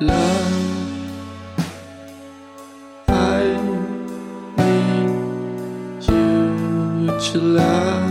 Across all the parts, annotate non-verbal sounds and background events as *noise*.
love. I need you to love.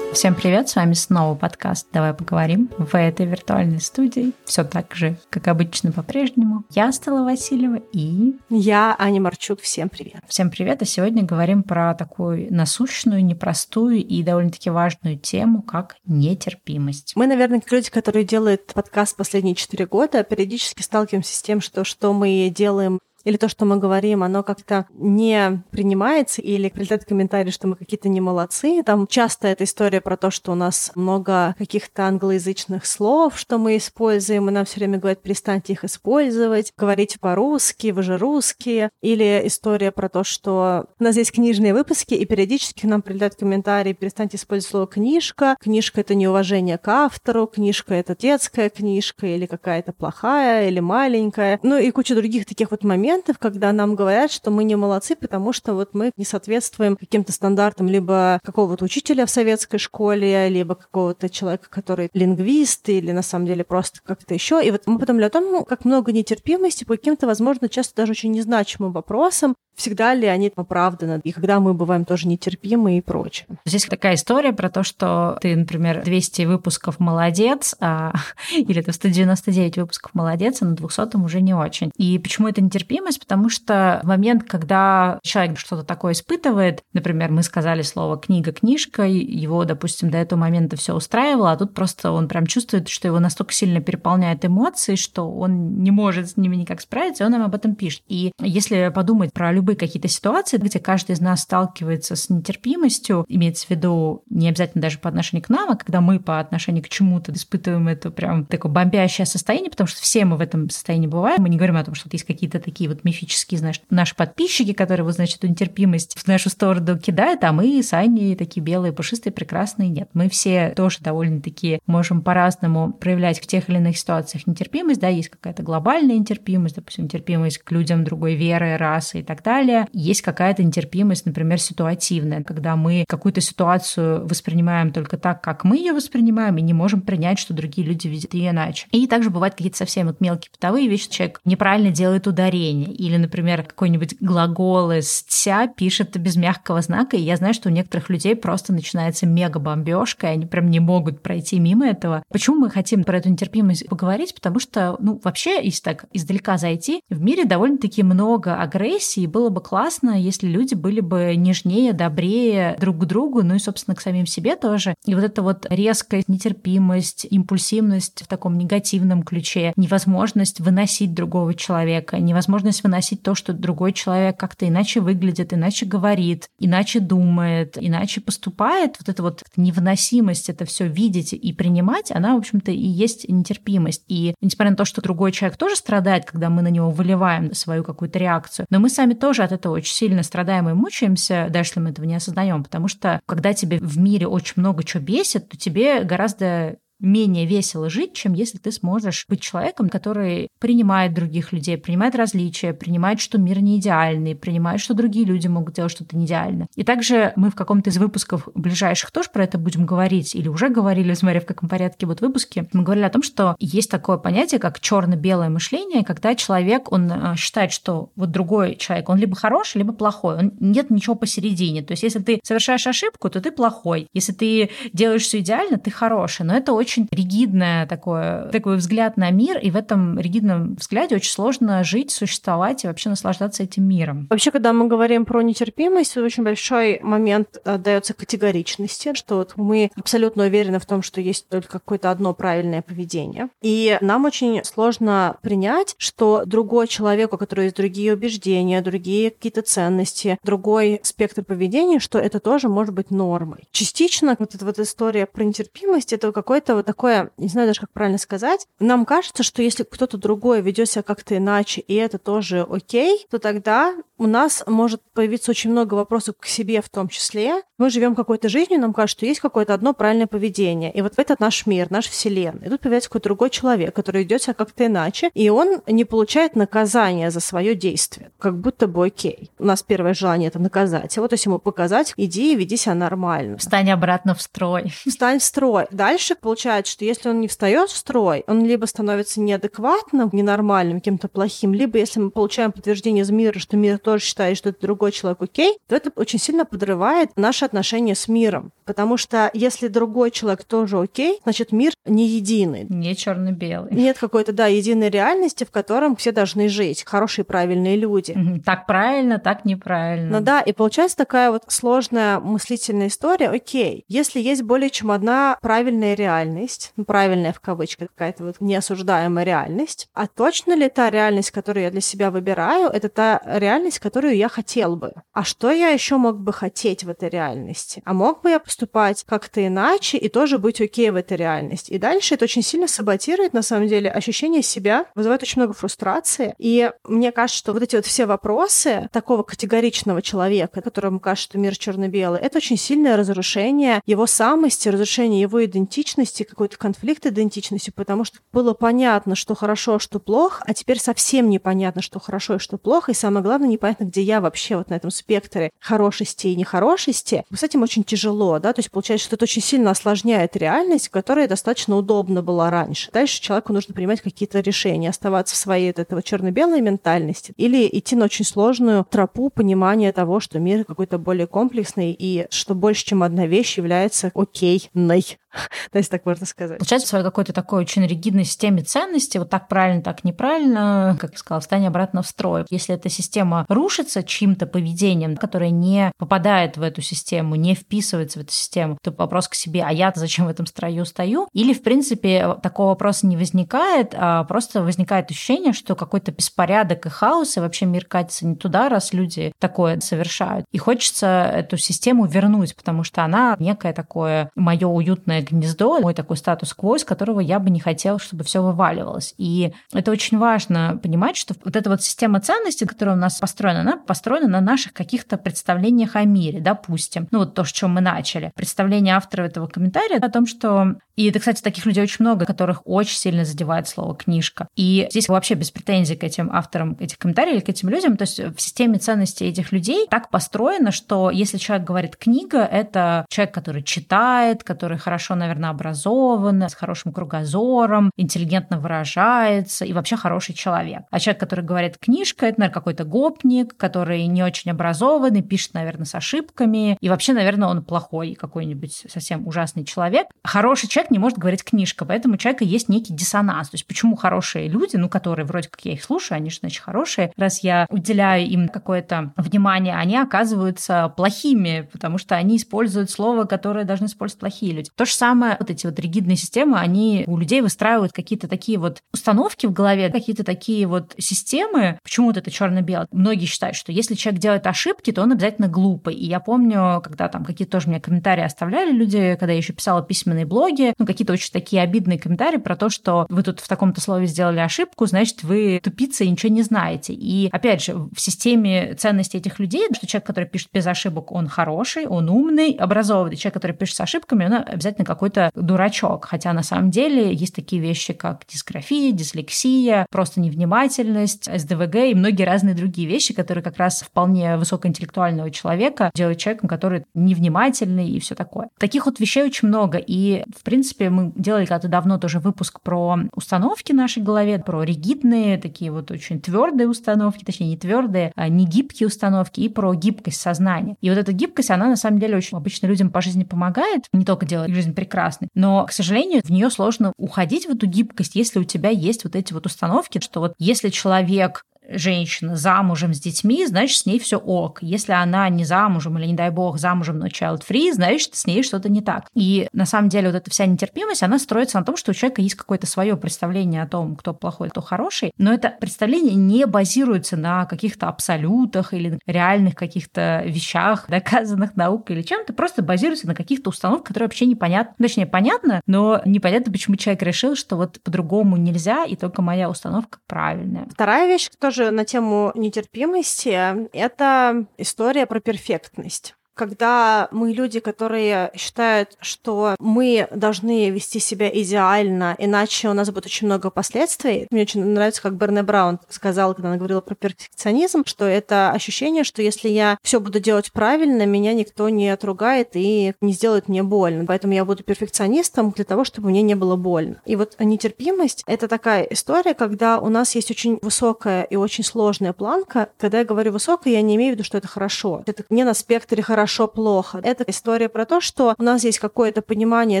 Всем привет, с вами снова подкаст «Давай поговорим» в этой виртуальной студии. Все так же, как обычно, по-прежнему. Я Стала Васильева и... Я Аня Марчук. Всем привет. Всем привет, а сегодня говорим про такую насущную, непростую и довольно-таки важную тему, как нетерпимость. Мы, наверное, как люди, которые делают подкаст последние четыре года, периодически сталкиваемся с тем, что что мы делаем или то, что мы говорим, оно как-то не принимается, или прилетает комментарий, что мы какие-то не молодцы. Там часто эта история про то, что у нас много каких-то англоязычных слов, что мы используем, и нам все время говорят, перестаньте их использовать, говорите по-русски, вы же русские. Или история про то, что у нас есть книжные выпуски, и периодически нам прилетают комментарии, перестаньте использовать слово «книжка». Книжка — это неуважение к автору, книжка — это детская книжка, или какая-то плохая, или маленькая. Ну и куча других таких вот моментов, моментов, когда нам говорят, что мы не молодцы, потому что вот мы не соответствуем каким-то стандартам либо какого-то учителя в советской школе, либо какого-то человека, который лингвист, или на самом деле просто как-то еще. И вот мы потом о том, как много нетерпимости по каким-то, возможно, часто даже очень незначимым вопросам, всегда ли они оправданы, и когда мы бываем тоже нетерпимы и прочее. Здесь такая история про то, что ты, например, 200 выпусков молодец, а, *laughs* или ты 199 выпусков молодец, а на 200 уже не очень. И почему это нетерпимость? Потому что в момент, когда человек что-то такое испытывает, например, мы сказали слово книга, книжка, его, допустим, до этого момента все устраивало, а тут просто он прям чувствует, что его настолько сильно переполняют эмоции, что он не может с ними никак справиться, и он нам об этом пишет. И если подумать про любые какие-то ситуации, где каждый из нас сталкивается с нетерпимостью, имеется в виду не обязательно даже по отношению к нам, а когда мы по отношению к чему-то испытываем это прям такое бомбящее состояние, потому что все мы в этом состоянии бываем. Мы не говорим о том, что есть какие-то такие вот мифические, знаешь, наши подписчики, которые, вот, значит, эту нетерпимость в нашу сторону кидают, а мы с Аней такие белые, пушистые, прекрасные. Нет, мы все тоже довольно-таки можем по-разному проявлять в тех или иных ситуациях нетерпимость, да, есть какая-то глобальная нетерпимость, допустим, нетерпимость к людям другой веры, расы и так далее. Есть какая-то нетерпимость, например, ситуативная, когда мы какую-то ситуацию воспринимаем только так, как мы ее воспринимаем, и не можем принять, что другие люди видят ее иначе. И также бывают какие-то совсем вот мелкие бытовые вещи, человек неправильно делает ударение, или, например, какой-нибудь глагол из «тся» пишет без мягкого знака, и я знаю, что у некоторых людей просто начинается мега бомбежка, и они прям не могут пройти мимо этого. Почему мы хотим про эту нетерпимость поговорить? Потому что, ну, вообще, если так издалека зайти, в мире довольно-таки много агрессии, было было бы классно, если люди были бы нежнее, добрее друг к другу, ну и, собственно, к самим себе тоже. И вот эта вот резкая нетерпимость, импульсивность в таком негативном ключе, невозможность выносить другого человека, невозможность выносить то, что другой человек как-то иначе выглядит, иначе говорит, иначе думает, иначе поступает, вот эта вот невыносимость это все видеть и принимать, она, в общем-то, и есть нетерпимость. И несмотря на то, что другой человек тоже страдает, когда мы на него выливаем свою какую-то реакцию, но мы сами тоже от этого очень сильно страдаем и мучаемся, даже если мы этого не осознаем, потому что когда тебе в мире очень много чего бесит, то тебе гораздо менее весело жить, чем если ты сможешь быть человеком, который принимает других людей, принимает различия, принимает, что мир не идеальный, принимает, что другие люди могут делать что-то не идеально. И также мы в каком-то из выпусков ближайших тоже про это будем говорить, или уже говорили, смотря в каком порядке вот выпуски, мы говорили о том, что есть такое понятие, как черно-белое мышление, когда человек, он э, считает, что вот другой человек, он либо хороший, либо плохой, он нет ничего посередине. То есть если ты совершаешь ошибку, то ты плохой. Если ты делаешь все идеально, ты хороший. Но это очень очень ригидное такое, такой взгляд на мир, и в этом ригидном взгляде очень сложно жить, существовать и вообще наслаждаться этим миром. Вообще, когда мы говорим про нетерпимость, очень большой момент отдается категоричности, что вот мы абсолютно уверены в том, что есть только какое-то одно правильное поведение. И нам очень сложно принять, что другой человек, у которого есть другие убеждения, другие какие-то ценности, другой спектр поведения, что это тоже может быть нормой. Частично вот эта вот история про нетерпимость, это какой-то вот такое, не знаю даже, как правильно сказать. Нам кажется, что если кто-то другой ведет себя как-то иначе, и это тоже окей, то тогда у нас может появиться очень много вопросов к себе в том числе. Мы живем какой-то жизнью, нам кажется, что есть какое-то одно правильное поведение. И вот в этот наш мир, наш вселенная. И тут появляется какой-то другой человек, который ведет себя как-то иначе, и он не получает наказания за свое действие. Как будто бы окей. У нас первое желание это наказать. А вот если ему показать, иди и веди себя нормально. Встань обратно в строй. Встань в строй. Дальше получается, что если он не встает в строй, он либо становится неадекватным, ненормальным, кем-то плохим, либо если мы получаем подтверждение из мира, что мир тоже считает, что это другой человек окей, то это очень сильно подрывает наши отношения с миром. Потому что если другой человек тоже окей, значит мир не единый. Не черно-белый. Нет какой-то, да, единой реальности, в котором все должны жить. Хорошие, правильные люди. Так правильно, так неправильно. Ну да, и получается такая вот сложная мыслительная история. Окей, если есть более чем одна правильная реальность, ну, правильная в кавычках, какая-то вот неосуждаемая реальность, а точно ли та реальность, которую я для себя выбираю, это та реальность, которую я хотел бы? А что я еще мог бы хотеть в этой реальности? А мог бы я поступать как-то иначе и тоже быть окей в этой реальности? И дальше это очень сильно саботирует, на самом деле, ощущение себя, вызывает очень много фрустрации. И мне кажется, что вот эти вот все вопросы такого категоричного человека, которому кажется, что мир черно-белый, это очень сильное разрушение его самости, разрушение его идентичности, какой-то конфликт идентичности, потому что было понятно, что хорошо, а что плохо, а теперь совсем непонятно, что хорошо и что плохо, и самое главное, непонятно, где я вообще вот на этом спектре хорошести и нехорошести. С этим очень тяжело, да, то есть получается, что это очень сильно осложняет реальность, которая достаточно удобна была раньше. Дальше человеку нужно принимать какие-то решения, оставаться в своей вот этого черно-белой ментальности или идти на очень сложную тропу понимания того, что мир какой-то более комплексный и что больше, чем одна вещь является окейной. *laughs* Есть так можно сказать. Получается, в своей какой-то такой очень ригидной системе ценностей, вот так правильно, так неправильно, как я сказала, встань обратно в строй. Если эта система рушится чьим-то поведением, которое не попадает в эту систему, не вписывается в эту систему, то вопрос к себе, а я зачем в этом строю стою? Или, в принципе, такого вопроса не возникает, а просто возникает ощущение, что какой-то беспорядок и хаос, и вообще мир катится не туда, раз люди такое совершают. И хочется эту систему вернуть, потому что она некое такое мое уютное гнездо, мой такой статус-кво, из которого я бы не хотела, чтобы все вываливалось. И это очень важно понимать, что вот эта вот система ценностей, которая у нас построена, она построена на наших каких-то представлениях о мире, допустим. Ну вот то, с чем мы начали. Представление автора этого комментария о том, что... И это, кстати, таких людей очень много, которых очень сильно задевает слово «книжка». И здесь вообще без претензий к этим авторам этих комментариев к этим людям. То есть в системе ценностей этих людей так построено, что если человек говорит «книга», это человек, который читает, который хорошо наверное, образован, с хорошим кругозором, интеллигентно выражается и вообще хороший человек. А человек, который говорит книжка, это, наверное, какой-то гопник, который не очень образованный, пишет, наверное, с ошибками, и вообще, наверное, он плохой какой-нибудь совсем ужасный человек. Хороший человек не может говорить книжка, поэтому у человека есть некий диссонанс. То есть почему хорошие люди, ну, которые вроде как я их слушаю, они же, значит, хорошие, раз я уделяю им какое-то внимание, они оказываются плохими, потому что они используют слово, которое должны использовать плохие люди. То же самое вот эти вот ригидные системы, они у людей выстраивают какие-то такие вот установки в голове, какие-то такие вот системы. Почему-то это черно-белое. Многие считают, что если человек делает ошибки, то он обязательно глупый. И я помню, когда там какие-то тоже мне комментарии оставляли люди, когда я еще писала письменные блоги, ну, какие-то очень такие обидные комментарии про то, что вы тут в таком-то слове сделали ошибку, значит, вы тупица и ничего не знаете. И, опять же, в системе ценностей этих людей, что человек, который пишет без ошибок, он хороший, он умный, образованный. Человек, который пишет с ошибками, он обязательно какой-то дурачок. Хотя на самом деле есть такие вещи, как дисграфия, дислексия, просто невнимательность, СДВГ и многие разные другие вещи, которые как раз вполне высокоинтеллектуального человека делают человеком, который невнимательный и все такое. Таких вот вещей очень много. И, в принципе, мы делали когда-то давно тоже выпуск про установки в нашей голове, про ригидные, такие вот очень твердые установки, точнее, не твердые, а не гибкие установки, и про гибкость сознания. И вот эта гибкость, она на самом деле очень обычно людям по жизни помогает, не только делать жизнь прекрасной. Но, к сожалению, в нее сложно уходить в эту гибкость, если у тебя есть вот эти вот установки, что вот если человек женщина замужем с детьми, значит, с ней все ок. Если она не замужем или, не дай бог, замужем, но child-free, значит, с ней что-то не так. И на самом деле вот эта вся нетерпимость, она строится на том, что у человека есть какое-то свое представление о том, кто плохой, кто хороший, но это представление не базируется на каких-то абсолютах или реальных каких-то вещах, *laughs* доказанных наукой или чем-то, просто базируется на каких-то установках, которые вообще непонятны. Точнее, понятно, но непонятно, почему человек решил, что вот по-другому нельзя, и только моя установка правильная. Вторая вещь тоже тоже на тему нетерпимости. Это история про перфектность когда мы люди, которые считают, что мы должны вести себя идеально, иначе у нас будет очень много последствий. Мне очень нравится, как Берне Браун сказала, когда она говорила про перфекционизм, что это ощущение, что если я все буду делать правильно, меня никто не отругает и не сделает мне больно. Поэтому я буду перфекционистом для того, чтобы мне не было больно. И вот нетерпимость — это такая история, когда у нас есть очень высокая и очень сложная планка. Когда я говорю высокая, я не имею в виду, что это хорошо. Это не на спектре хорошо хорошо-плохо. Это история про то, что у нас есть какое-то понимание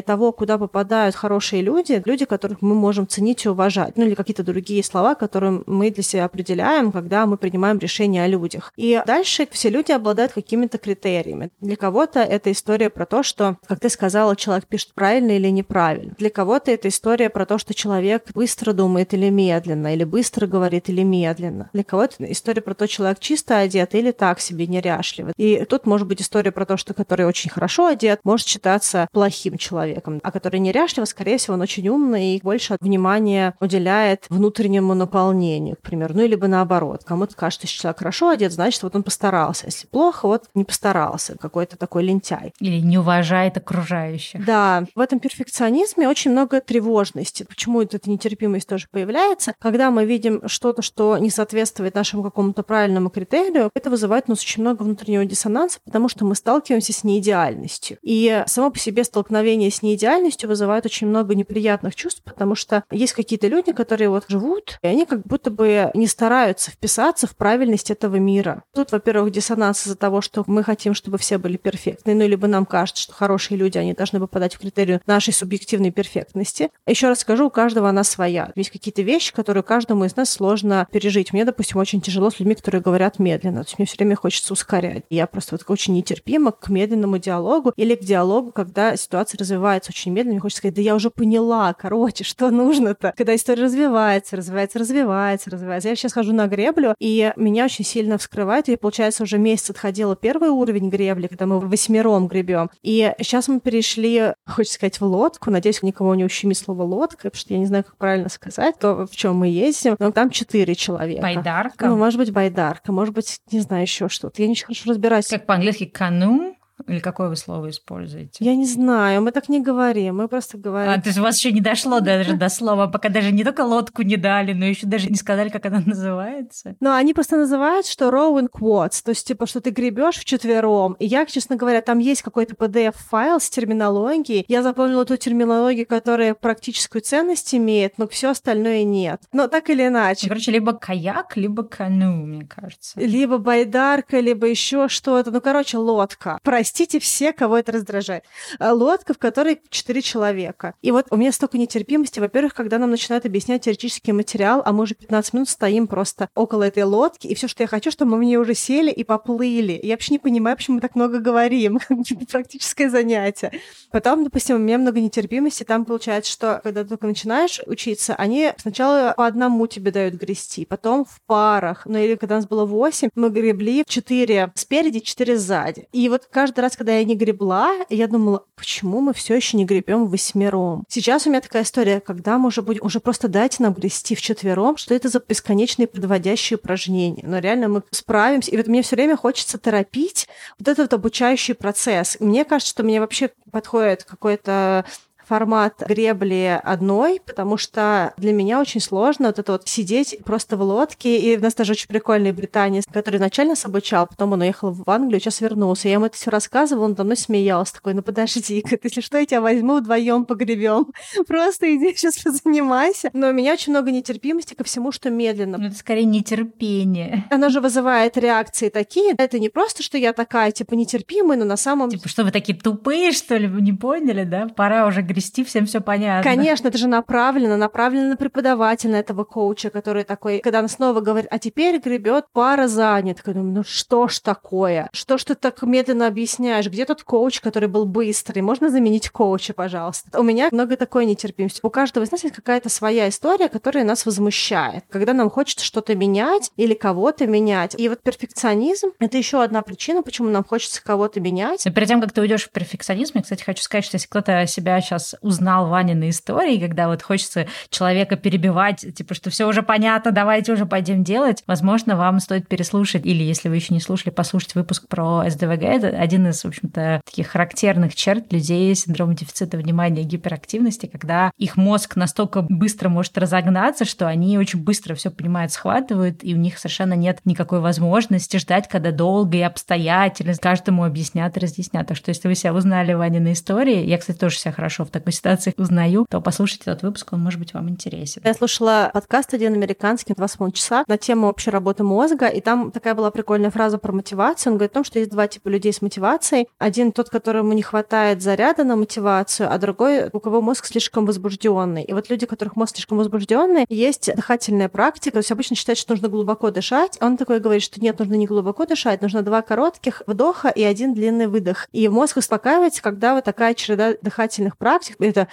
того, куда попадают хорошие люди, люди, которых мы можем ценить и уважать. Ну или какие-то другие слова, которые мы для себя определяем, когда мы принимаем решения о людях. И дальше все люди обладают какими-то критериями. Для кого-то это история про то, что, как ты сказала, человек пишет правильно или неправильно. Для кого-то это история про то, что человек быстро думает или медленно, или быстро говорит или медленно. Для кого-то история про то, человек чисто одет или так себе неряшливый. И тут может быть история история про то, что который очень хорошо одет, может считаться плохим человеком, а который неряшлив, скорее всего, он очень умный и больше внимания уделяет внутреннему наполнению, к примеру. Ну, или бы наоборот. Кому-то кажется, что человек хорошо одет, значит, вот он постарался. Если плохо, вот не постарался, какой-то такой лентяй. Или не уважает окружающих. Да, в этом перфекционизме очень много тревожности. Почему эта нетерпимость тоже появляется? Когда мы видим что-то, что не соответствует нашему какому-то правильному критерию, это вызывает у нас очень много внутреннего диссонанса, потому что мы сталкиваемся с неидеальностью. И само по себе столкновение с неидеальностью вызывает очень много неприятных чувств, потому что есть какие-то люди, которые вот живут, и они как будто бы не стараются вписаться в правильность этого мира. Тут, во-первых, диссонанс из-за того, что мы хотим, чтобы все были перфектны, ну, либо нам кажется, что хорошие люди, они должны попадать в критерию нашей субъективной перфектности. Еще раз скажу, у каждого она своя. Есть какие-то вещи, которые каждому из нас сложно пережить. Мне, допустим, очень тяжело с людьми, которые говорят медленно. То есть мне все время хочется ускорять. Я просто вот очень терпима к медленному диалогу или к диалогу, когда ситуация развивается очень медленно. Мне хочется сказать, да я уже поняла, короче, что нужно-то. Когда история развивается, развивается, развивается, развивается. Я сейчас хожу на греблю, и меня очень сильно вскрывает. И, получается, уже месяц отходила первый уровень гребли, когда мы восьмером гребем. И сейчас мы перешли, хочется сказать, в лодку. Надеюсь, никого не ущемит слово лодка, потому что я не знаю, как правильно сказать, то, в чем мы ездим. Но там четыре человека. Байдарка? Ну, может быть, байдарка, может быть, не знаю, еще что-то. Я не очень хорошо разбираюсь. Как по-английски кану? Или какое вы слово используете? Я не знаю, мы так не говорим, мы просто говорим. А, то есть у вас еще не дошло даже до слова, пока даже не только лодку не дали, но еще даже не сказали, как она называется. Ну, они просто называют, что rowing quads, то есть типа, что ты гребешь вчетвером. И я, честно говоря, там есть какой-то PDF-файл с терминологией. Я запомнила ту терминологию, которая практическую ценность имеет, но все остальное нет. Но так или иначе. Короче, либо каяк, либо кану, мне кажется. Либо байдарка, либо еще что-то. Ну, короче, лодка. Прости простите все, кого это раздражает. А, лодка, в которой четыре человека. И вот у меня столько нетерпимости. Во-первых, когда нам начинают объяснять теоретический материал, а мы уже 15 минут стоим просто около этой лодки, и все, что я хочу, чтобы мы в нее уже сели и поплыли. Я вообще не понимаю, почему мы так много говорим. *laughs* Практическое занятие. Потом, допустим, у меня много нетерпимости. Там получается, что когда ты только начинаешь учиться, они сначала по одному тебе дают грести, потом в парах. Ну или когда нас было 8, мы гребли 4 спереди, 4 сзади. И вот каждый раз раз, когда я не гребла, я думала, почему мы все еще не гребем восьмером? Сейчас у меня такая история, когда мы уже будем, уже просто дайте нам грести четвером, что это за бесконечные подводящие упражнения. Но реально мы справимся. И вот мне все время хочется торопить вот этот обучающий процесс. Мне кажется, что мне вообще подходит какой-то формат гребли одной, потому что для меня очень сложно вот это вот сидеть просто в лодке. И у нас даже очень прикольный британец, который изначально нас обучал, потом он уехал в Англию, сейчас вернулся. Я ему это все рассказывала, он давно смеялся, такой, ну подожди, если что, я тебя возьму, вдвоем погребем. *laughs* Просто иди сейчас позанимайся. Но у меня очень много нетерпимости ко всему, что медленно. Ну, это скорее нетерпение. Она же вызывает реакции такие. Это не просто, что я такая, типа, нетерпимая, но на самом... Типа, что вы такие тупые, что ли? Вы не поняли, да? Пора уже гребать грести, всем все понятно. Конечно, это же направлено, направлено на преподавателя, на этого коуча, который такой, когда он снова говорит, а теперь гребет пара занят. Я думаю, ну что ж такое? Что ж ты так медленно объясняешь? Где тот коуч, который был быстрый? Можно заменить коуча, пожалуйста? У меня много такой нетерпимости. У каждого из нас есть какая-то своя история, которая нас возмущает. Когда нам хочется что-то менять или кого-то менять. И вот перфекционизм — это еще одна причина, почему нам хочется кого-то менять. Но перед тем, как ты уйдешь в перфекционизм, я, кстати, хочу сказать, что если кто-то себя сейчас узнал Ванины истории, когда вот хочется человека перебивать, типа, что все уже понятно, давайте уже пойдем делать, возможно, вам стоит переслушать, или если вы еще не слушали, послушать выпуск про СДВГ. Это один из, в общем-то, таких характерных черт людей с синдромом дефицита внимания и гиперактивности, когда их мозг настолько быстро может разогнаться, что они очень быстро все понимают, схватывают, и у них совершенно нет никакой возможности ждать, когда долго и обстоятельно каждому объяснят и разъяснят. Так что если вы себя узнали Ванины истории, я, кстати, тоже себя хорошо в такой ситуации узнаю, то послушайте этот выпуск, он может быть вам интересен. Я слушала подкаст один американский, два с часа, на тему общей работы мозга, и там такая была прикольная фраза про мотивацию. Он говорит о том, что есть два типа людей с мотивацией. Один тот, которому не хватает заряда на мотивацию, а другой, у кого мозг слишком возбужденный. И вот люди, у которых мозг слишком возбужденный, есть дыхательная практика. То есть обычно считают, что нужно глубоко дышать. Он такой говорит, что нет, нужно не глубоко дышать, нужно два коротких вдоха и один длинный выдох. И мозг успокаивается, когда вот такая череда дыхательных практик. Это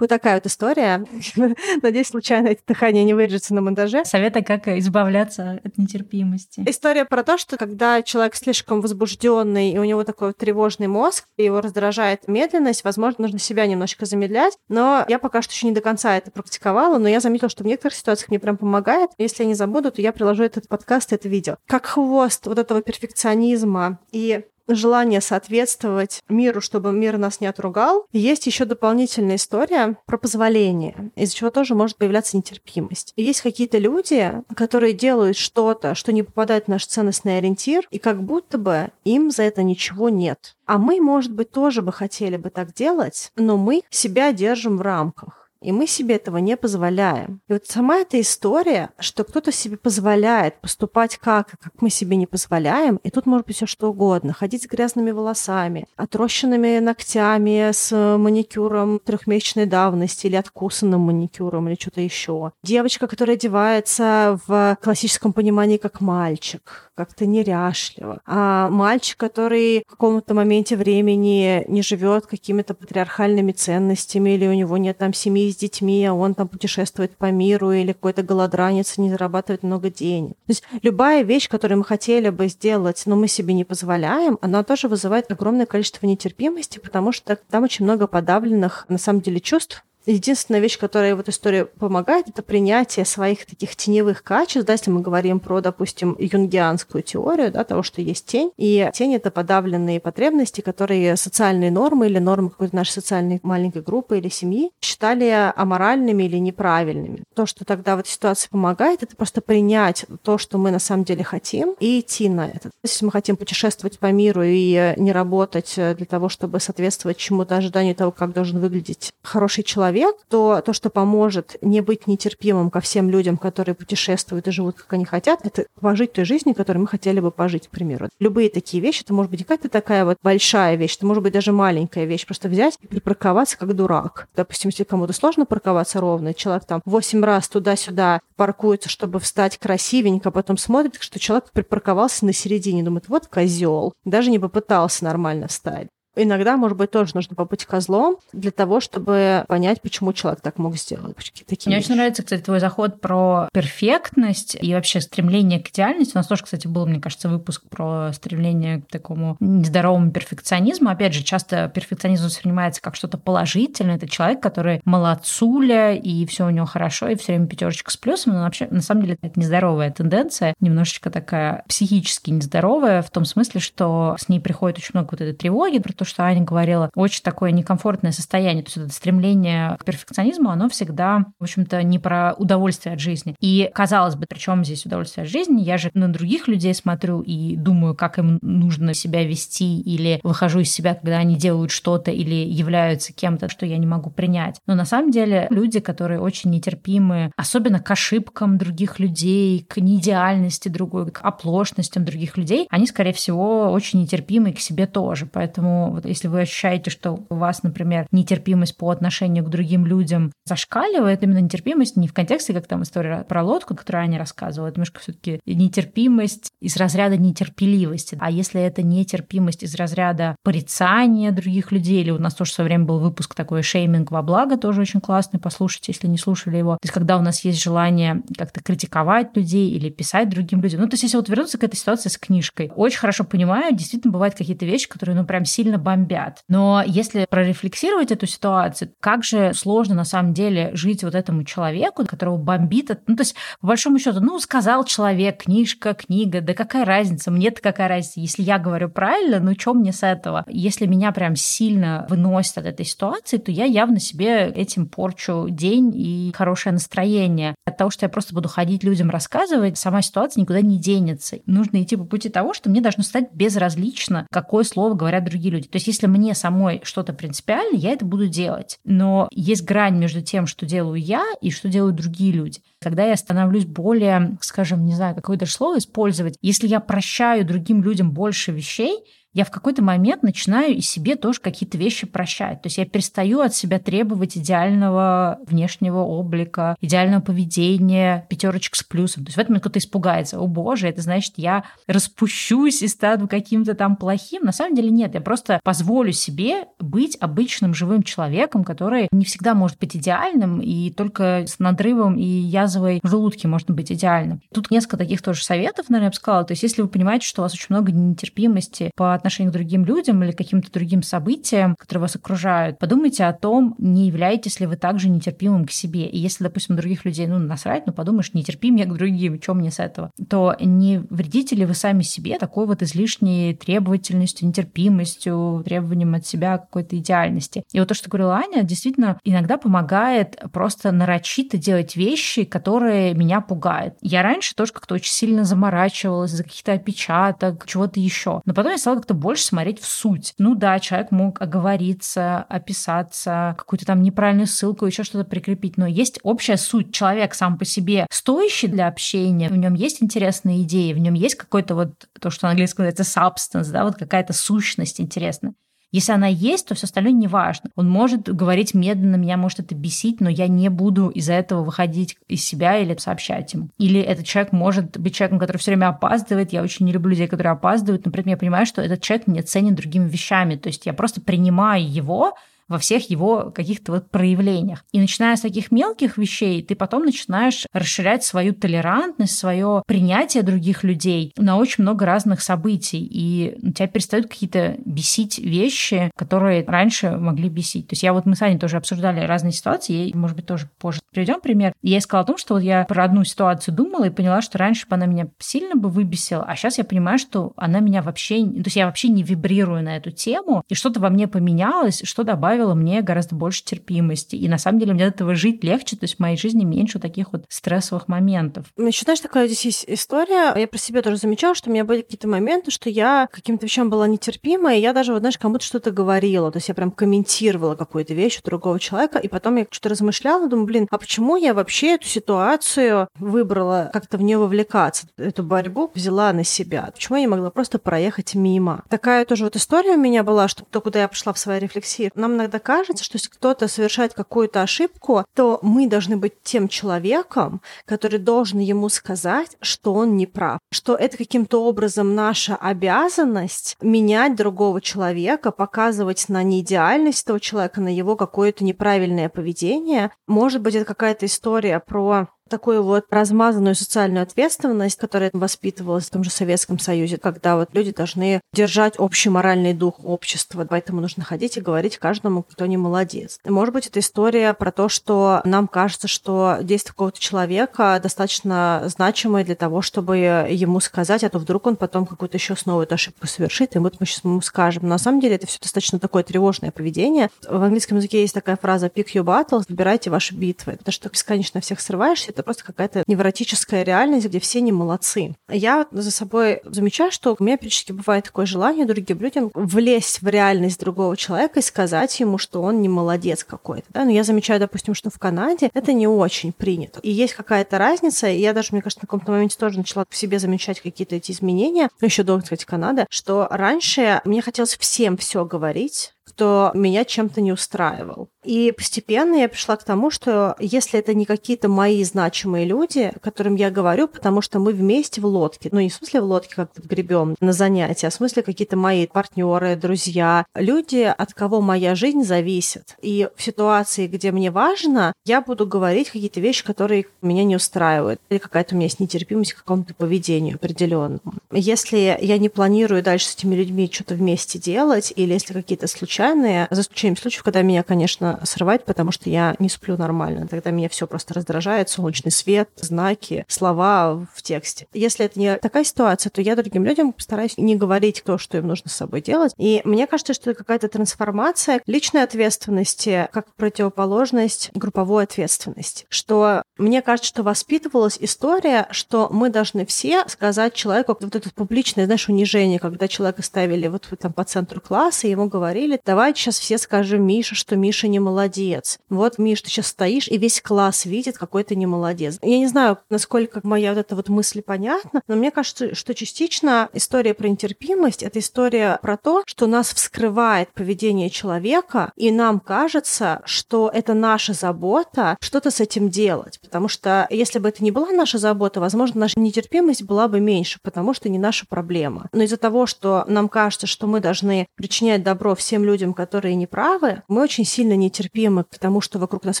вот такая вот история. *laughs* Надеюсь, случайно это дыхание не вырежется на монтаже. Советы, как избавляться от нетерпимости. История про то, что когда человек слишком возбужденный, и у него такой вот тревожный мозг, и его раздражает медленность, возможно, нужно себя немножко замедлять. Но я пока что еще не до конца это практиковала, но я заметила, что в некоторых ситуациях мне прям помогает. Если я не забуду, то я приложу этот подкаст, это видео. Как хвост вот этого перфекционизма и желание соответствовать миру, чтобы мир нас не отругал. есть еще дополнительная история про позволение, из-за чего тоже может появляться нетерпимость. И есть какие-то люди, которые делают что-то, что не попадает в наш ценностный ориентир, и как будто бы им за это ничего нет. А мы, может быть, тоже бы хотели бы так делать, но мы себя держим в рамках. И мы себе этого не позволяем. И вот сама эта история, что кто-то себе позволяет поступать как, как мы себе не позволяем, и тут может быть все что угодно. Ходить с грязными волосами, отрощенными ногтями, с маникюром трехмесячной давности или откусанным маникюром или что-то еще. Девочка, которая одевается в классическом понимании как мальчик, как-то неряшливо. А мальчик, который в каком-то моменте времени не живет какими-то патриархальными ценностями, или у него нет там семьи с детьми, а он там путешествует по миру, или какой-то голодранец не зарабатывает много денег. То есть любая вещь, которую мы хотели бы сделать, но мы себе не позволяем, она тоже вызывает огромное количество нетерпимости, потому что там очень много подавленных, на самом деле, чувств, Единственная вещь, которая в этой истории помогает, это принятие своих таких теневых качеств. Да, если мы говорим про, допустим, юнгианскую теорию, да, того, что есть тень. И тень — это подавленные потребности, которые социальные нормы или нормы какой-то нашей социальной маленькой группы или семьи считали аморальными или неправильными. То, что тогда в этой ситуации помогает, это просто принять то, что мы на самом деле хотим, и идти на это. Если мы хотим путешествовать по миру и не работать для того, чтобы соответствовать чему-то ожиданию того, как должен выглядеть хороший человек, человек, то то, что поможет не быть нетерпимым ко всем людям, которые путешествуют и живут, как они хотят, это пожить той жизнью, которой мы хотели бы пожить, к примеру. Любые такие вещи, это может быть не какая-то такая вот большая вещь, это может быть даже маленькая вещь, просто взять и припарковаться как дурак. Допустим, если кому-то сложно парковаться ровно, человек там восемь раз туда-сюда паркуется, чтобы встать красивенько, а потом смотрит, что человек припарковался на середине, думает, вот козел, даже не попытался нормально встать. Иногда, может быть, тоже нужно побыть козлом для того, чтобы понять, почему человек так мог сделать. Такие Мне вещи. очень нравится, кстати, твой заход про перфектность и вообще стремление к идеальности. У нас тоже, кстати, был, мне кажется, выпуск про стремление к такому нездоровому перфекционизму. Опять же, часто перфекционизм воспринимается как что-то положительное. Это человек, который молодцуля, и все у него хорошо, и все время пятерочка с плюсом. Но вообще, на самом деле, это нездоровая тенденция, немножечко такая психически нездоровая, в том смысле, что с ней приходит очень много вот этой тревоги про то, что Аня говорила, очень такое некомфортное состояние. То есть это стремление к перфекционизму, оно всегда, в общем-то, не про удовольствие от жизни. И, казалось бы, при чем здесь удовольствие от жизни? Я же на других людей смотрю и думаю, как им нужно себя вести, или выхожу из себя, когда они делают что-то или являются кем-то, что я не могу принять. Но на самом деле люди, которые очень нетерпимы, особенно к ошибкам других людей, к неидеальности другой, к оплошностям других людей, они, скорее всего, очень нетерпимы к себе тоже. Поэтому вот если вы ощущаете, что у вас, например, нетерпимость по отношению к другим людям зашкаливает, именно нетерпимость не в контексте, как там история про лодку, которую Аня рассказывала, это немножко все таки нетерпимость из разряда нетерпеливости. А если это нетерпимость из разряда порицания других людей, или у нас тоже в свое время был выпуск такой «Шейминг во благо», тоже очень классный, послушайте, если не слушали его. То есть когда у нас есть желание как-то критиковать людей или писать другим людям. Ну, то есть если вот вернуться к этой ситуации с книжкой, очень хорошо понимаю, действительно бывают какие-то вещи, которые, ну, прям сильно бомбят. Но если прорефлексировать эту ситуацию, как же сложно на самом деле жить вот этому человеку, которого бомбит. Ну, то есть, по большому счету, ну, сказал человек, книжка, книга, да какая разница, мне-то какая разница, если я говорю правильно, ну, что мне с этого? Если меня прям сильно выносит от этой ситуации, то я явно себе этим порчу день и хорошее настроение. От того, что я просто буду ходить людям рассказывать, сама ситуация никуда не денется. Нужно идти по пути того, что мне должно стать безразлично, какое слово говорят другие люди. То есть, если мне самой что-то принципиально, я это буду делать. Но есть грань между тем, что делаю я и что делают другие люди. Когда я становлюсь более, скажем, не знаю, какое даже слово использовать, если я прощаю другим людям больше вещей, я в какой-то момент начинаю и себе тоже какие-то вещи прощать. То есть я перестаю от себя требовать идеального внешнего облика, идеального поведения, пятерочек с плюсом. То есть в этом кто-то испугается. О боже, это значит, я распущусь и стану каким-то там плохим. На самом деле нет, я просто позволю себе быть обычным живым человеком, который не всегда может быть идеальным, и только с надрывом и язвой в желудке можно быть идеальным. Тут несколько таких тоже советов, наверное, я бы сказала. То есть если вы понимаете, что у вас очень много нетерпимости по отношению к другим людям или каким-то другим событиям, которые вас окружают, подумайте о том, не являетесь ли вы также нетерпимым к себе. И если, допустим, других людей, ну, насрать, ну, подумаешь, нетерпим я к другим, чем мне с этого, то не вредите ли вы сами себе такой вот излишней требовательностью, нетерпимостью, требованием от себя какой-то идеальности. И вот то, что говорила Аня, действительно иногда помогает просто нарочито делать вещи, которые меня пугают. Я раньше тоже как-то очень сильно заморачивалась за каких-то опечаток, чего-то еще. Но потом я стала как-то больше смотреть в суть. Ну да, человек мог оговориться, описаться, какую-то там неправильную ссылку, еще что-то прикрепить, но есть общая суть. Человек сам по себе стоящий для общения, в нем есть интересные идеи, в нем есть какой-то вот то, что на английском называется substance, да, вот какая-то сущность интересная. Если она есть, то все остальное не важно. Он может говорить медленно, меня может это бесить, но я не буду из-за этого выходить из себя или сообщать ему. Или этот человек может быть человеком, который все время опаздывает. Я очень не люблю людей, которые опаздывают, этом я понимаю, что этот человек мне ценит другими вещами. То есть я просто принимаю его, во всех его каких-то вот проявлениях. И начиная с таких мелких вещей, ты потом начинаешь расширять свою толерантность, свое принятие других людей на очень много разных событий. И у тебя перестают какие-то бесить вещи, которые раньше могли бесить. То есть я вот мы с Аней тоже обсуждали разные ситуации, я, может быть, тоже позже приведем пример. И я сказала о том, что вот я про одну ситуацию думала и поняла, что раньше бы она меня сильно бы выбесила, а сейчас я понимаю, что она меня вообще... То есть я вообще не вибрирую на эту тему, и что-то во мне поменялось, что добавило добавило мне гораздо больше терпимости. И на самом деле мне от этого жить легче, то есть в моей жизни меньше таких вот стрессовых моментов. Еще, знаешь, такая здесь есть история. Я про себя тоже замечала, что у меня были какие-то моменты, что я каким-то вещам была нетерпима, и я даже, вот, знаешь, кому-то что-то говорила. То есть я прям комментировала какую-то вещь у другого человека, и потом я что-то размышляла, думаю, блин, а почему я вообще эту ситуацию выбрала как-то в нее вовлекаться, эту борьбу взяла на себя? Почему я не могла просто проехать мимо? Такая тоже вот история у меня была, что то, куда я пошла в своей рефлексии. Нам иногда кажется, что если кто-то совершает какую-то ошибку, то мы должны быть тем человеком, который должен ему сказать, что он не прав, что это каким-то образом наша обязанность менять другого человека, показывать на неидеальность этого человека, на его какое-то неправильное поведение. Может быть, это какая-то история про такую вот размазанную социальную ответственность, которая воспитывалась в том же Советском Союзе, когда вот люди должны держать общий моральный дух общества, поэтому нужно ходить и говорить каждому, кто не молодец. Может быть, это история про то, что нам кажется, что действие какого-то человека достаточно значимое для того, чтобы ему сказать, а то вдруг он потом какую-то еще снова эту ошибку совершит, и вот мы сейчас ему скажем. Но на самом деле это все достаточно такое тревожное поведение. В английском языке есть такая фраза pick your battles, выбирайте ваши битвы. Потому что бесконечно всех срываешься, это просто какая-то невротическая реальность, где все не молодцы. Я за собой замечаю, что у меня периодически бывает такое желание другим людям влезть в реальность другого человека и сказать ему, что он не молодец какой-то. Да? Но я замечаю, допустим, что в Канаде это не очень принято. И есть какая-то разница, и я даже, мне кажется, на каком-то моменте тоже начала в себе замечать какие-то эти изменения, еще до, кстати, Канады, что раньше мне хотелось всем все говорить, кто меня чем-то не устраивал. И постепенно я пришла к тому, что если это не какие-то мои значимые люди, которым я говорю, потому что мы вместе в лодке, ну не в смысле в лодке как-то гребем на занятия, а в смысле какие-то мои партнеры, друзья, люди, от кого моя жизнь зависит. И в ситуации, где мне важно, я буду говорить какие-то вещи, которые меня не устраивают, или какая-то у меня есть нетерпимость к какому-то поведению определенному. Если я не планирую дальше с этими людьми что-то вместе делать, или если какие-то случайные, за исключением случаев, когда меня, конечно, срывать, потому что я не сплю нормально. Тогда меня все просто раздражает, солнечный свет, знаки, слова в тексте. Если это не такая ситуация, то я другим людям постараюсь не говорить то, что им нужно с собой делать. И мне кажется, что это какая-то трансформация личной ответственности как противоположность групповой ответственности. Что мне кажется, что воспитывалась история, что мы должны все сказать человеку вот это публичное, знаешь, унижение, когда человека ставили вот там по центру класса, и ему говорили, давайте сейчас все скажем Мише, что Миша не молодец. Вот, Миш, ты сейчас стоишь, и весь класс видит, какой ты не молодец. Я не знаю, насколько моя вот эта вот мысль понятна, но мне кажется, что частично история про нетерпимость — это история про то, что нас вскрывает поведение человека, и нам кажется, что это наша забота что-то с этим делать. Потому что если бы это не была наша забота, возможно, наша нетерпимость была бы меньше, потому что не наша проблема. Но из-за того, что нам кажется, что мы должны причинять добро всем людям, которые неправы, мы очень сильно не нетерпимы к тому, что вокруг нас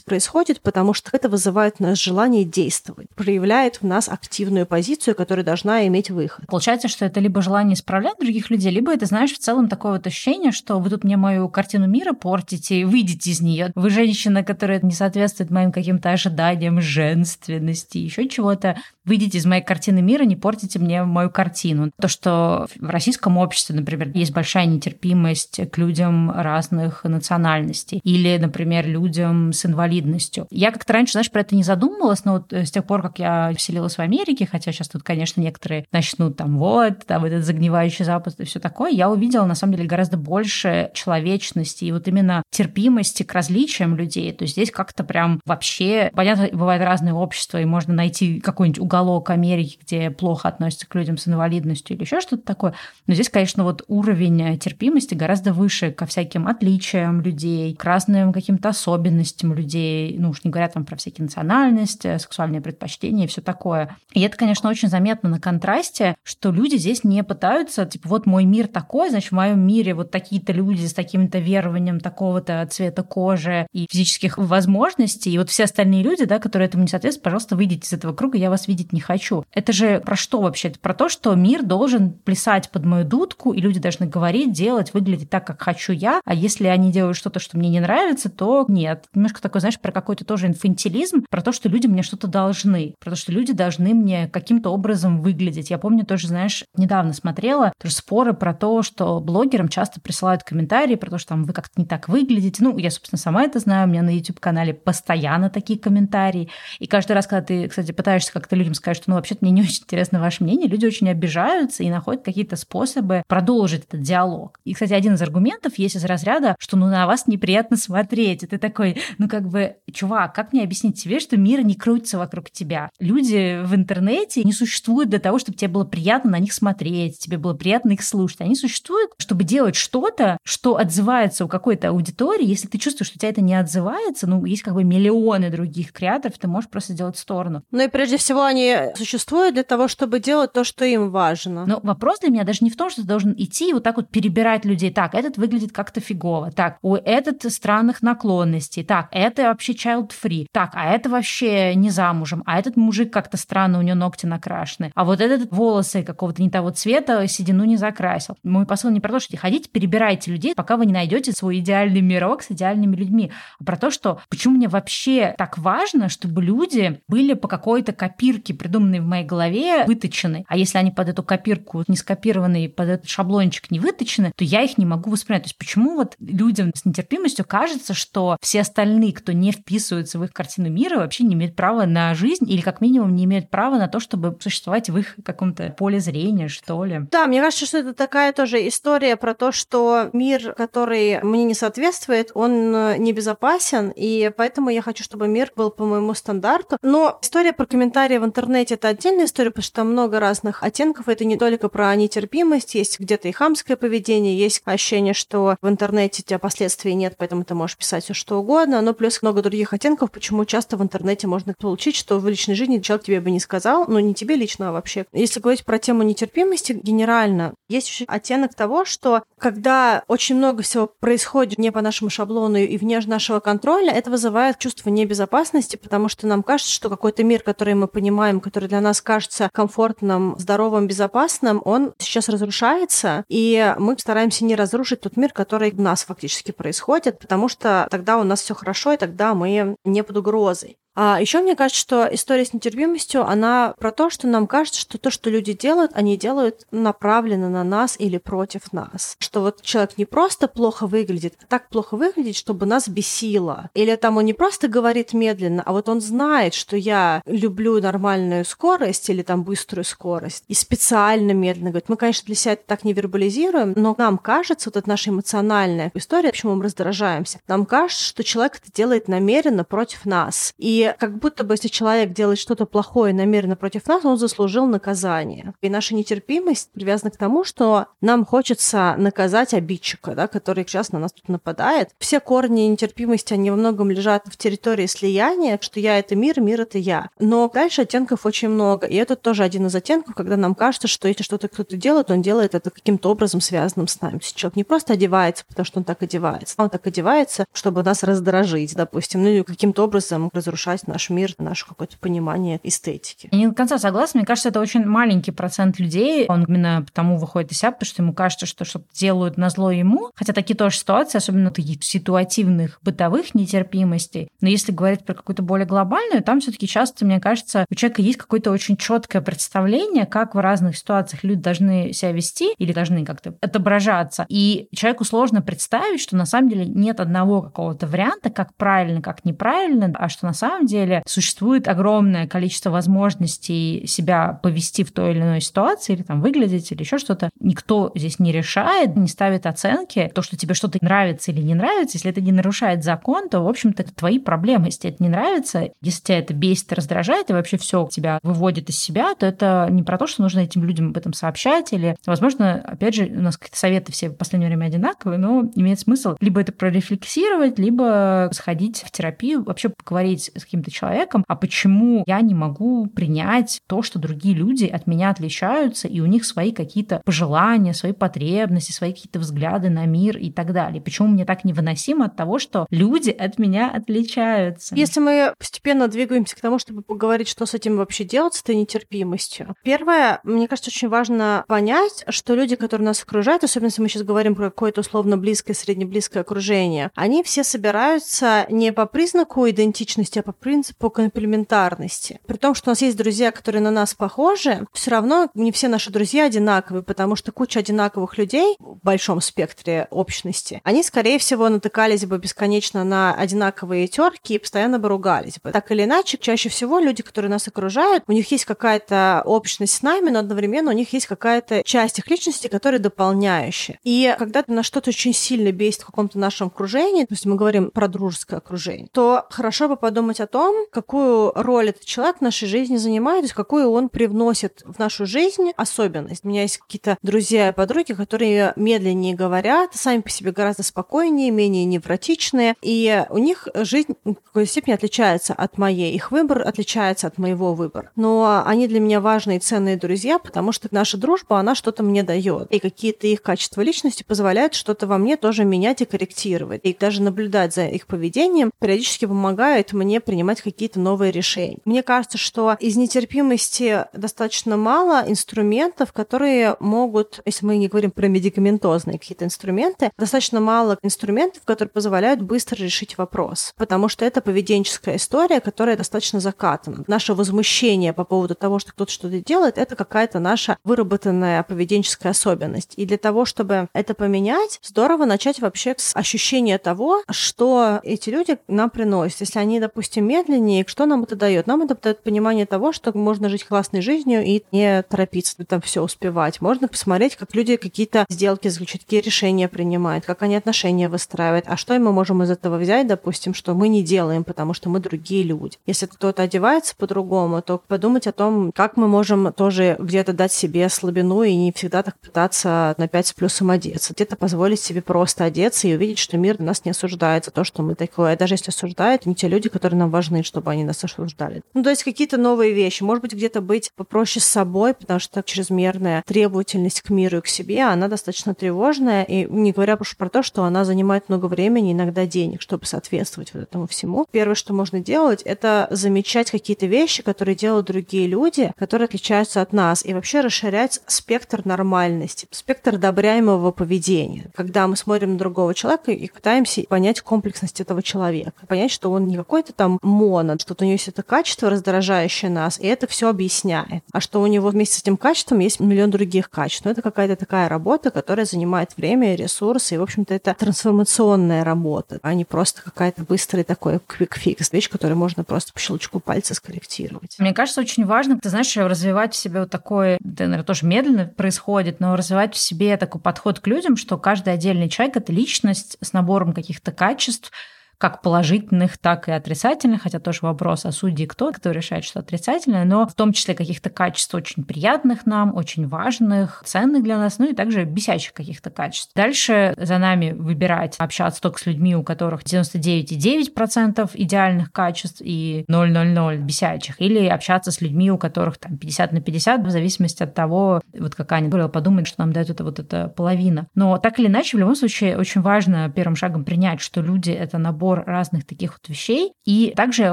происходит, потому что это вызывает у нас желание действовать, проявляет в нас активную позицию, которая должна иметь выход. Получается, что это либо желание исправлять других людей, либо это, знаешь, в целом такое вот ощущение, что вы тут мне мою картину мира портите, и выйдете из нее. Вы женщина, которая не соответствует моим каким-то ожиданиям женственности, еще чего-то. Выйдите из моей картины мира, не портите мне мою картину. То, что в российском обществе, например, есть большая нетерпимость к людям разных национальностей. Или, например, людям с инвалидностью. Я как-то раньше, знаешь, про это не задумывалась, но вот э, с тех пор, как я поселилась в Америке, хотя сейчас тут, конечно, некоторые начнут там вот, там этот загнивающий Запад и все такое, я увидела, на самом деле, гораздо больше человечности и вот именно терпимости к различиям людей. То есть здесь как-то прям вообще, понятно, бывают разные общества, и можно найти какой-нибудь уголок Америки, где плохо относятся к людям с инвалидностью или еще что-то такое. Но здесь, конечно, вот уровень терпимости гораздо выше ко всяким отличиям людей, к разным каким-то особенностям людей, ну уж не говоря там про всякие национальности, сексуальные предпочтения и все такое. И это, конечно, очень заметно на контрасте, что люди здесь не пытаются, типа, вот мой мир такой, значит, в моем мире вот такие-то люди с таким-то верованием такого-то цвета кожи и физических возможностей, и вот все остальные люди, да, которые этому не соответствуют, пожалуйста, выйдите из этого круга, я вас видеть не хочу. Это же про что вообще? Это про то, что мир должен плясать под мою дудку, и люди должны говорить, делать, выглядеть так, как хочу я, а если они делают что-то, что мне не нравится, то нет. Немножко такой, знаешь, про какой-то тоже инфантилизм, про то, что люди мне что-то должны, про то, что люди должны мне каким-то образом выглядеть. Я помню тоже, знаешь, недавно смотрела тоже споры про то, что блогерам часто присылают комментарии про то, что там вы как-то не так выглядите. Ну, я, собственно, сама это знаю, у меня на YouTube-канале постоянно такие комментарии. И каждый раз, когда ты, кстати, пытаешься как-то людям сказать, что, ну, вообще-то мне не *laughs* очень интересно ваше мнение, люди очень обижаются и находят какие-то способы продолжить этот диалог. И, кстати, один из аргументов есть из разряда, что, ну, на вас неприятно смотреть. И ты такой, ну как бы, чувак, как мне объяснить тебе, что мир не крутится вокруг тебя? Люди в интернете не существуют для того, чтобы тебе было приятно на них смотреть, тебе было приятно их слушать. Они существуют, чтобы делать что-то, что отзывается у какой-то аудитории. Если ты чувствуешь, что у тебя это не отзывается, ну, есть как бы миллионы других креаторов, ты можешь просто сделать в сторону. Ну и прежде всего они существуют для того, чтобы делать то, что им важно. Но вопрос для меня даже не в том, что ты должен идти и вот так вот перебирать людей. Так, этот выглядит как-то фигово. Так, у этот странных наклонностей. Так, это вообще child-free. Так, а это вообще не замужем. А этот мужик как-то странно, у него ногти накрашены. А вот этот волосы какого-то не того цвета, седину не закрасил. Мой посыл не про то, что ходите, перебирайте людей, пока вы не найдете свой идеальный мирок с идеальными людьми, а про то, что почему мне вообще так важно, чтобы люди были по какой-то копирке, придуманной в моей голове, выточены. А если они под эту копирку не скопированы, под этот шаблончик не выточены, то я их не могу воспринять. То есть почему вот людям с нетерпимостью кажется, что все остальные, кто не вписывается в их картину мира, вообще не имеют права на жизнь или как минимум не имеют права на то, чтобы существовать в их каком-то поле зрения, что ли. Да, мне кажется, что это такая тоже история про то, что мир, который мне не соответствует, он э, небезопасен, и поэтому я хочу, чтобы мир был по моему стандарту. Но история про комментарии в интернете — это отдельная история, потому что там много разных оттенков. Это не только про нетерпимость, есть где-то и хамское поведение, есть ощущение, что в интернете у тебя последствий нет, поэтому ты можешь писать все что угодно, но плюс много других оттенков, почему часто в интернете можно получить, что в личной жизни человек тебе бы не сказал, ну не тебе лично, а вообще. Если говорить про тему нетерпимости генерально, есть еще оттенок того, что когда очень много всего происходит не по нашему шаблону и вне нашего контроля, это вызывает чувство небезопасности, потому что нам кажется, что какой-то мир, который мы понимаем, который для нас кажется комфортным, здоровым, безопасным, он сейчас разрушается, и мы стараемся не разрушить тот мир, который в нас фактически происходит, потому что тогда у нас все хорошо, и тогда мы не под угрозой. А еще мне кажется, что история с нетерпимостью, она про то, что нам кажется, что то, что люди делают, они делают направленно на нас или против нас. Что вот человек не просто плохо выглядит, а так плохо выглядит, чтобы нас бесило. Или там он не просто говорит медленно, а вот он знает, что я люблю нормальную скорость или там быструю скорость, и специально медленно говорит. Мы, конечно, для себя это так не вербализируем, но нам кажется, вот эта наша эмоциональная история, почему мы раздражаемся, нам кажется, что человек это делает намеренно против нас. И как будто бы, если человек делает что-то плохое намеренно против нас, он заслужил наказание. И наша нетерпимость привязана к тому, что нам хочется наказать обидчика, да, который сейчас на нас тут нападает. Все корни нетерпимости, они во многом лежат в территории слияния, что я — это мир, мир — это я. Но дальше оттенков очень много. И это тоже один из оттенков, когда нам кажется, что если что-то кто-то делает, он делает это каким-то образом связанным с нами. Человек не просто одевается, потому что он так одевается. Он так одевается, чтобы нас раздражить, допустим, ну или каким-то образом разрушать попасть в наш мир, наше какое-то понимание эстетики. Я не до конца согласна. Мне кажется, это очень маленький процент людей. Он именно потому выходит из себя, потому что ему кажется, что что-то делают на зло ему. Хотя такие тоже ситуации, особенно таких ситуативных, бытовых нетерпимостей. Но если говорить про какую-то более глобальную, там все таки часто, мне кажется, у человека есть какое-то очень четкое представление, как в разных ситуациях люди должны себя вести или должны как-то отображаться. И человеку сложно представить, что на самом деле нет одного какого-то варианта, как правильно, как неправильно, а что на самом деле существует огромное количество возможностей себя повести в той или иной ситуации, или там выглядеть, или еще что-то. Никто здесь не решает, не ставит оценки. То, что тебе что-то нравится или не нравится, если это не нарушает закон, то, в общем-то, это твои проблемы. Если это не нравится, если тебя это бесит, раздражает, и вообще все тебя выводит из себя, то это не про то, что нужно этим людям об этом сообщать, или, возможно, опять же, у нас какие-то советы все в последнее время одинаковые, но имеет смысл либо это прорефлексировать, либо сходить в терапию, вообще поговорить с каким-то человеком, а почему я не могу принять то, что другие люди от меня отличаются, и у них свои какие-то пожелания, свои потребности, свои какие-то взгляды на мир и так далее. Почему мне так невыносимо от того, что люди от меня отличаются? Если мы постепенно двигаемся к тому, чтобы поговорить, что с этим вообще делать, с этой нетерпимостью. Первое, мне кажется, очень важно понять, что люди, которые нас окружают, особенно если мы сейчас говорим про какое-то условно близкое, среднеблизкое окружение, они все собираются не по признаку идентичности, а по принципу комплементарности. При том, что у нас есть друзья, которые на нас похожи, все равно не все наши друзья одинаковые, потому что куча одинаковых людей в большом спектре общности, они, скорее всего, натыкались бы бесконечно на одинаковые терки и постоянно бы ругались бы. Так или иначе, чаще всего люди, которые нас окружают, у них есть какая-то общность с нами, но одновременно у них есть какая-то часть их личности, которая дополняющая. И когда на что-то очень сильно бесит в каком-то нашем окружении, то есть мы говорим про дружеское окружение, то хорошо бы подумать о том, какую роль этот человек в нашей жизни занимает, то есть какую он привносит в нашу жизнь особенность. У меня есть какие-то друзья и подруги, которые медленнее говорят, сами по себе гораздо спокойнее, менее невротичные, и у них жизнь в какой-то степени отличается от моей, их выбор отличается от моего выбора. Но они для меня важные и ценные друзья, потому что наша дружба, она что-то мне дает. И какие-то их качества личности позволяют что-то во мне тоже менять и корректировать. И даже наблюдать за их поведением периодически помогает мне принимать какие какие-то новые решения. Мне кажется, что из нетерпимости достаточно мало инструментов, которые могут, если мы не говорим про медикаментозные какие-то инструменты, достаточно мало инструментов, которые позволяют быстро решить вопрос. Потому что это поведенческая история, которая достаточно закатана. Наше возмущение по поводу того, что кто-то что-то делает, это какая-то наша выработанная поведенческая особенность. И для того, чтобы это поменять, здорово начать вообще с ощущения того, что эти люди нам приносят. Если они, допустим, медленнее. Что нам это дает? Нам это дает понимание того, что можно жить классной жизнью и не торопиться там все успевать. Можно посмотреть, как люди какие-то сделки заключают, какие решения принимают, как они отношения выстраивают. А что мы можем из этого взять, допустим, что мы не делаем, потому что мы другие люди. Если кто-то одевается по-другому, то подумать о том, как мы можем тоже где-то дать себе слабину и не всегда так пытаться на 5 с плюсом одеться. Где-то позволить себе просто одеться и увидеть, что мир нас не осуждает за то, что мы такое. Даже если осуждает, не те люди, которые нам важны, чтобы они нас осуждали. Ну, то есть какие-то новые вещи. Может быть, где-то быть попроще с собой, потому что чрезмерная требовательность к миру и к себе, она достаточно тревожная. И не говоря уж про то, что она занимает много времени, иногда денег, чтобы соответствовать вот этому всему. Первое, что можно делать, это замечать какие-то вещи, которые делают другие люди, которые отличаются от нас, и вообще расширять спектр нормальности, спектр одобряемого поведения. Когда мы смотрим на другого человека и пытаемся понять комплексность этого человека, понять, что он не какой-то там моно, что у него есть это качество, раздражающее нас, и это все объясняет. А что у него вместе с этим качеством есть миллион других качеств. Но это какая-то такая работа, которая занимает время ресурсы, и, в общем-то, это трансформационная работа, а не просто какая-то быстрая такой quick-fix, вещь, которую можно просто по щелчку пальца скорректировать. Мне кажется, очень важно, ты знаешь, развивать в себе вот такое, это, наверное, тоже медленно происходит, но развивать в себе такой подход к людям, что каждый отдельный человек — это личность с набором каких-то качеств, как положительных, так и отрицательных, хотя тоже вопрос о судьи кто, кто решает, что отрицательное, но в том числе каких-то качеств очень приятных нам, очень важных, ценных для нас, ну и также бесячих каких-то качеств. Дальше за нами выбирать, общаться только с людьми, у которых 99,9% идеальных качеств и 0,00 бесячих, или общаться с людьми, у которых там 50 на 50, в зависимости от того, вот как Аня говорила, подумать, что нам дает это вот эта половина. Но так или иначе, в любом случае, очень важно первым шагом принять, что люди — это набор набор разных таких вот вещей. И также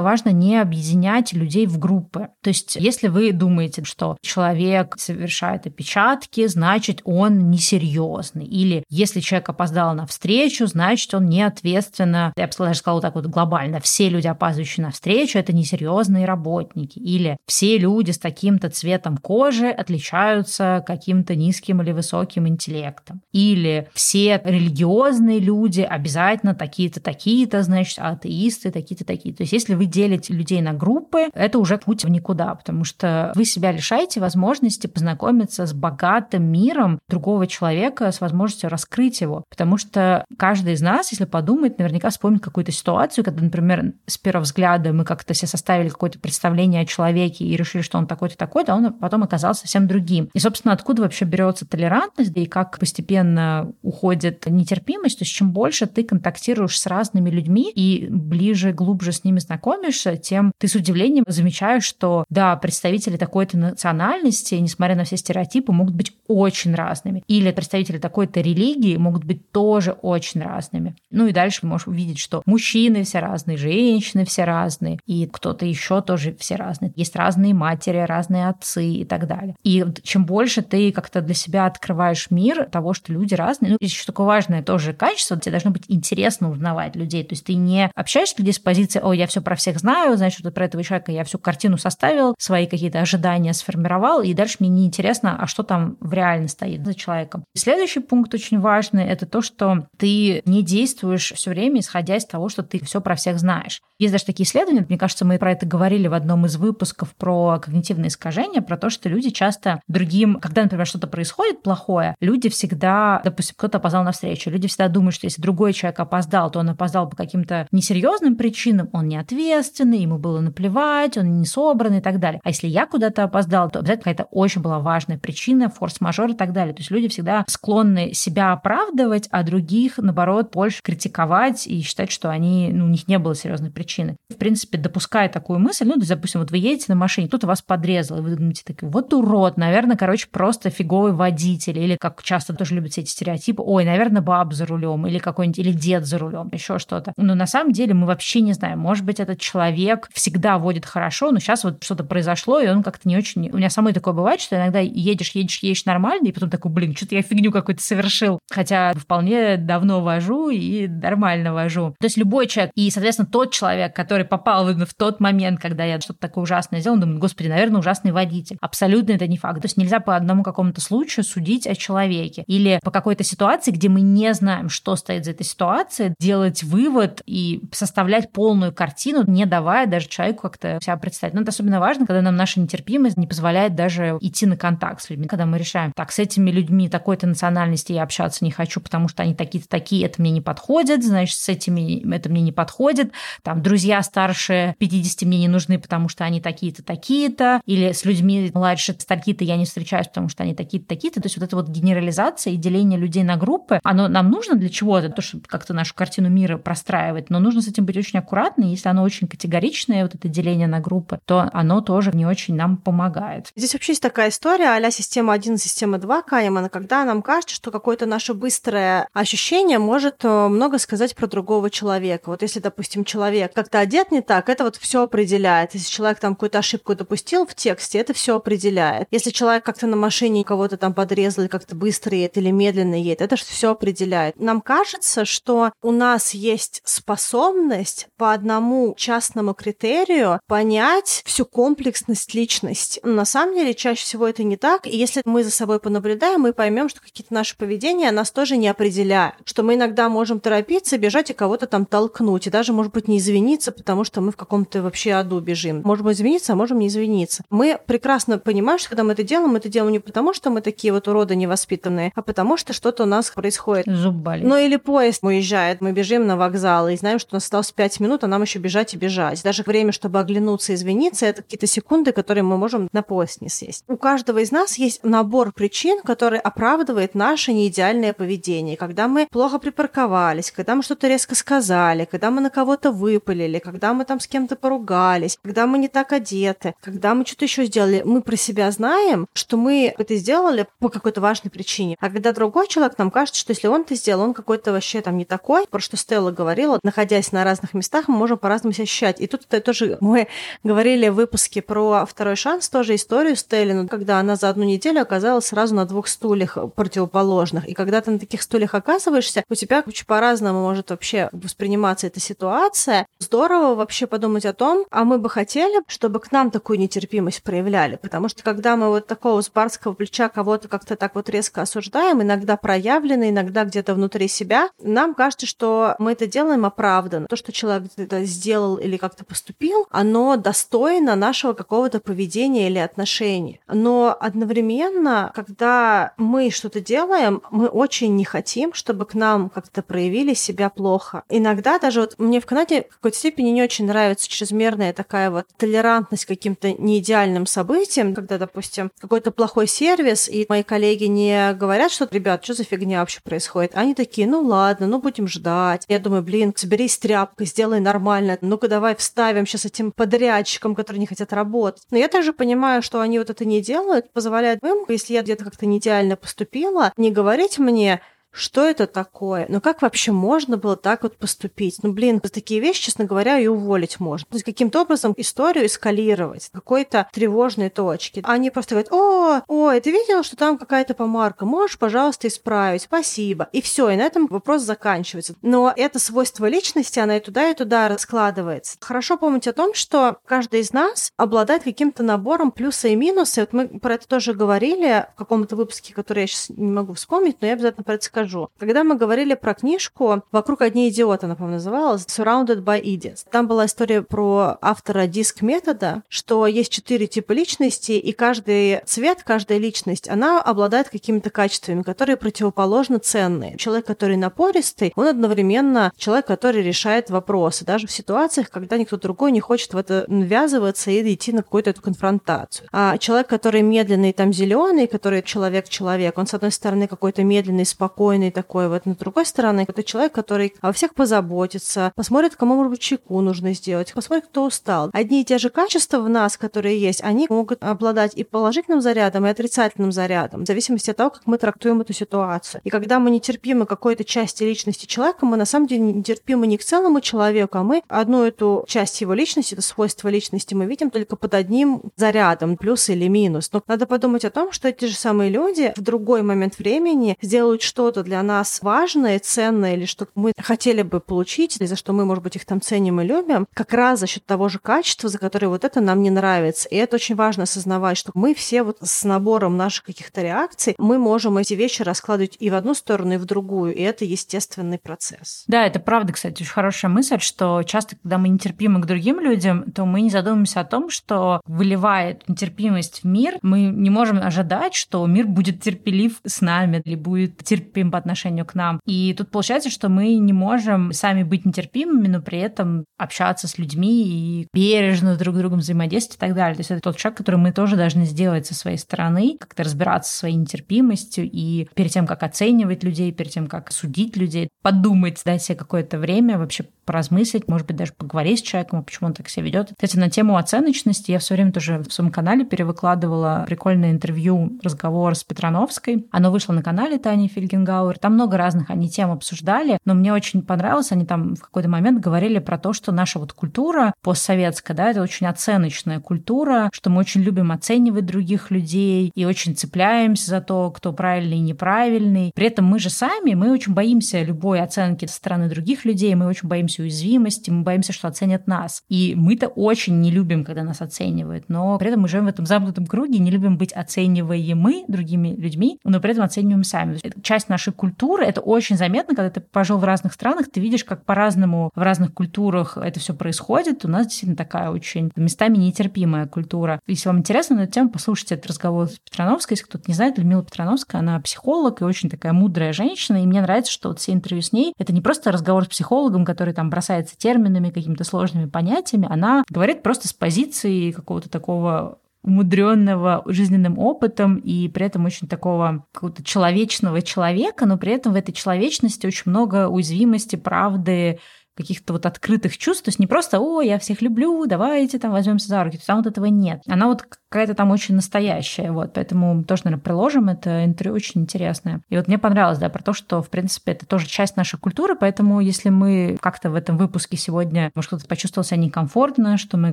важно не объединять людей в группы. То есть, если вы думаете, что человек совершает опечатки, значит, он несерьезный. Или если человек опоздал на встречу, значит, он не ответственно, я бы даже сказала так вот глобально, все люди, опаздывающие на встречу, это несерьезные работники. Или все люди с таким-то цветом кожи отличаются каким-то низким или высоким интеллектом. Или все религиозные люди обязательно такие-то, такие-то, значит, атеисты такие-то, такие. То есть если вы делите людей на группы, это уже путь в никуда, потому что вы себя лишаете возможности познакомиться с богатым миром другого человека, с возможностью раскрыть его. Потому что каждый из нас, если подумать, наверняка вспомнит какую-то ситуацию, когда, например, с первого взгляда мы как-то себе составили какое-то представление о человеке и решили, что он такой-то такой-то, а он потом оказался совсем другим. И, собственно, откуда вообще берется толерантность и как постепенно уходит нетерпимость, то есть чем больше ты контактируешь с разными людьми, людьми и ближе, глубже с ними знакомишься, тем ты с удивлением замечаешь, что да, представители такой-то национальности, несмотря на все стереотипы, могут быть очень разными. Или представители такой-то религии могут быть тоже очень разными. Ну и дальше вы можешь увидеть, что мужчины все разные, женщины все разные, и кто-то еще тоже все разные. Есть разные матери, разные отцы и так далее. И чем больше ты как-то для себя открываешь мир того, что люди разные, ну, еще такое важное тоже качество, тебе должно быть интересно узнавать людей. То есть есть ты не общаешься людей с позиции, о, я все про всех знаю, значит, вот про этого человека я всю картину составил, свои какие-то ожидания сформировал, и дальше мне не интересно, а что там в реально стоит за человеком. Следующий пункт очень важный, это то, что ты не действуешь все время, исходя из того, что ты все про всех знаешь. Есть даже такие исследования, мне кажется, мы про это говорили в одном из выпусков про когнитивные искажения, про то, что люди часто другим, когда, например, что-то происходит плохое, люди всегда, допустим, кто-то опоздал на встречу, люди всегда думают, что если другой человек опоздал, то он опоздал по каким-то несерьезным причинам, он не ответственный, ему было наплевать, он не собранный и так далее. А если я куда-то опоздал, то обязательно какая-то очень была важная причина, форс-мажор и так далее. То есть люди всегда склонны себя оправдывать, а других, наоборот, больше критиковать и считать, что они, ну, у них не было серьезной причины. В принципе, допуская такую мысль, ну, допустим, вот вы едете на машине, кто-то вас подрезал, и вы думаете, такие, вот урод, наверное, короче, просто фиговый водитель, или как часто тоже любят все эти стереотипы, ой, наверное, баб за рулем, или какой-нибудь, или дед за рулем, еще что-то. Но на самом деле мы вообще не знаем, может быть, этот человек всегда водит хорошо, но сейчас вот что-то произошло, и он как-то не очень... У меня самой такое бывает, что иногда едешь, едешь, едешь нормально, и потом такой, блин, что-то я фигню какую-то совершил. Хотя вполне давно вожу и нормально вожу. То есть любой человек, и, соответственно, тот человек, который попал именно в тот момент, когда я что-то такое ужасное сделал, думаю, господи, наверное, ужасный водитель. Абсолютно это не факт. То есть нельзя по одному какому-то случаю судить о человеке. Или по какой-то ситуации, где мы не знаем, что стоит за этой ситуацией, делать вывод опыт и составлять полную картину, не давая даже человеку как-то себя представить. Но это особенно важно, когда нам наша нетерпимость не позволяет даже идти на контакт с людьми, когда мы решаем, так, с этими людьми такой-то национальности я общаться не хочу, потому что они такие-то такие, это мне не подходит, значит, с этими это мне не подходит. Там, друзья старше 50 мне не нужны, потому что они такие-то, такие-то. Или с людьми младше стальки-то я не встречаюсь, потому что они такие-то, такие-то. То есть вот эта вот генерализация и деление людей на группы, оно нам нужно для чего-то, то, чтобы как-то нашу картину мира простраивать, но нужно с этим быть очень аккуратно. Если оно очень категоричное, вот это деление на группы, то оно тоже не очень нам помогает. Здесь вообще есть такая история а система 1, система 2 Каймана, когда нам кажется, что какое-то наше быстрое ощущение может э, много сказать про другого человека. Вот если, допустим, человек как-то одет не так, это вот все определяет. Если человек там какую-то ошибку допустил в тексте, это все определяет. Если человек как-то на машине кого-то там подрезал как-то быстро едет или медленно едет, это все определяет. Нам кажется, что у нас есть способность по одному частному критерию понять всю комплексность личности. Но на самом деле чаще всего это не так. И если мы за собой понаблюдаем, мы поймем, что какие-то наши поведения нас тоже не определяют. Что мы иногда можем торопиться, бежать и кого-то там толкнуть. И даже, может быть, не извиниться, потому что мы в каком-то вообще аду бежим. Можем извиниться, а можем не извиниться. Мы прекрасно понимаем, что когда мы это делаем, мы это делаем не потому, что мы такие вот уроды невоспитанные, а потому что что-то у нас происходит. Зуб болит. Ну или поезд уезжает, мы бежим на вокзал и знаем, что у нас осталось 5 минут, а нам еще бежать и бежать. Даже время, чтобы оглянуться и извиниться, это какие-то секунды, которые мы можем на поезд не сесть. У каждого из нас есть набор причин, который оправдывает наше неидеальное поведение. Когда мы плохо припарковались, когда мы что-то резко сказали, когда мы на кого-то выпалили, когда мы там с кем-то поругались, когда мы не так одеты, когда мы что-то еще сделали, мы про себя знаем, что мы это сделали по какой-то важной причине. А когда другой человек, нам кажется, что если он это сделал, он какой-то вообще там не такой, про что Стелла говорила, находясь на разных местах, мы можем по-разному себя ощущать. И тут это тоже мы говорили в выпуске про второй шанс, тоже историю Стеллину, когда она за одну неделю оказалась сразу на двух стульях противоположных. И когда ты на таких стульях оказываешься, у тебя очень по-разному может вообще восприниматься эта ситуация. Здорово вообще подумать о том, а мы бы хотели, чтобы к нам такую нетерпимость проявляли. Потому что когда мы вот такого с барского плеча кого-то как-то так вот резко осуждаем, иногда проявлено, иногда где-то внутри себя, нам кажется, что мы это делаем оправданно. То, что человек это сделал или как-то поступил, оно достойно нашего какого-то поведения или отношения. Но одновременно, когда мы что-то делаем, мы очень не хотим, чтобы к нам как-то проявили себя плохо. Иногда даже вот мне в Канаде в какой-то степени не очень нравится чрезмерная такая вот толерантность к каким-то неидеальным событиям, когда, допустим, какой-то плохой сервис, и мои коллеги не говорят, что, ребят, что за фигня вообще происходит. Они такие, ну ладно, ну будем ждать. Я думаю, блин, соберись тряпкой, сделай нормально. Ну-ка давай вставим сейчас этим подрядчикам, которые не хотят работать. Но я также понимаю, что они вот это не делают, позволяют им, если я где-то как-то не идеально поступила, не говорить мне, что это такое? Ну как вообще можно было так вот поступить? Ну блин, за такие вещи, честно говоря, и уволить можно. То есть каким-то образом историю эскалировать какой-то тревожной точки. Они просто говорят, о, ой, ты видел, что там какая-то помарка? Можешь, пожалуйста, исправить? Спасибо. И все, и на этом вопрос заканчивается. Но это свойство личности, она и туда, и туда раскладывается. Хорошо помнить о том, что каждый из нас обладает каким-то набором плюса и минуса. Вот мы про это тоже говорили в каком-то выпуске, который я сейчас не могу вспомнить, но я обязательно про это скажу скажу. Когда мы говорили про книжку «Вокруг одни идиоты», она, по-моему, называлась, «Surrounded by Idiots», там была история про автора диск-метода, что есть четыре типа личности, и каждый цвет, каждая личность, она обладает какими-то качествами, которые противоположно ценные. Человек, который напористый, он одновременно человек, который решает вопросы, даже в ситуациях, когда никто другой не хочет в это ввязываться и идти на какую-то эту конфронтацию. А человек, который медленный, там зеленый, который человек-человек, он, с одной стороны, какой-то медленный, спокойный, спокойный такой вот. Но с другой стороны, это человек, который о всех позаботится, посмотрит, кому, может быть, чеку нужно сделать, посмотрит, кто устал. Одни и те же качества в нас, которые есть, они могут обладать и положительным зарядом, и отрицательным зарядом, в зависимости от того, как мы трактуем эту ситуацию. И когда мы нетерпимы какой-то части личности человека, мы на самом деле нетерпимы не к целому человеку, а мы одну эту часть его личности, это свойство личности, мы видим только под одним зарядом, плюс или минус. Но надо подумать о том, что эти же самые люди в другой момент времени сделают что-то для нас важное, ценное, или что мы хотели бы получить, или за что мы, может быть, их там ценим и любим, как раз за счет того же качества, за которое вот это нам не нравится. И это очень важно осознавать, что мы все вот с набором наших каких-то реакций, мы можем эти вещи раскладывать и в одну сторону, и в другую, и это естественный процесс. Да, это правда, кстати, очень хорошая мысль, что часто, когда мы нетерпимы к другим людям, то мы не задумываемся о том, что выливает нетерпимость в мир, мы не можем ожидать, что мир будет терпелив с нами или будет терпим по отношению к нам. И тут получается, что мы не можем сами быть нетерпимыми, но при этом общаться с людьми и бережно друг с другом взаимодействовать и так далее. То есть это тот шаг, который мы тоже должны сделать со своей стороны, как-то разбираться со своей нетерпимостью и перед тем, как оценивать людей, перед тем, как судить людей, подумать, дать себе какое-то время вообще поразмыслить, может быть, даже поговорить с человеком, почему он так себя ведет. Кстати, на тему оценочности я все время тоже в своем канале перевыкладывала прикольное интервью, разговор с Петрановской. Оно вышло на канале Тани Фельгенгауэр. Там много разных они тем обсуждали, но мне очень понравилось, они там в какой-то момент говорили про то, что наша вот культура постсоветская, да, это очень оценочная культура, что мы очень любим оценивать других людей и очень цепляемся за то, кто правильный и неправильный. При этом мы же сами, мы очень боимся любой оценки со стороны других людей, мы очень боимся боимся уязвимости, мы боимся, что оценят нас. И мы-то очень не любим, когда нас оценивают, но при этом мы живем в этом замкнутом круге, не любим быть оцениваемы другими людьми, но при этом оцениваем сами. Это часть нашей культуры, это очень заметно, когда ты пожил в разных странах, ты видишь, как по-разному в разных культурах это все происходит. У нас действительно такая очень местами нетерпимая культура. Если вам интересно на эту тему, послушайте этот разговор с Петрановской. Если кто-то не знает, Людмила Петрановская, она психолог и очень такая мудрая женщина, и мне нравится, что вот все интервью с ней — это не просто разговор с психологом, который там там бросается терминами, какими-то сложными понятиями, она говорит просто с позиции какого-то такого умудренного жизненным опытом и при этом очень такого какого-то человечного человека, но при этом в этой человечности очень много уязвимости, правды, каких-то вот открытых чувств, то есть не просто «О, я всех люблю, давайте там возьмемся за руки», то есть там вот этого нет. Она вот какая-то там очень настоящая, вот, поэтому тоже, наверное, приложим, это интервью очень интересное. И вот мне понравилось, да, про то, что, в принципе, это тоже часть нашей культуры, поэтому если мы как-то в этом выпуске сегодня, может, кто-то почувствовал себя некомфортно, что мы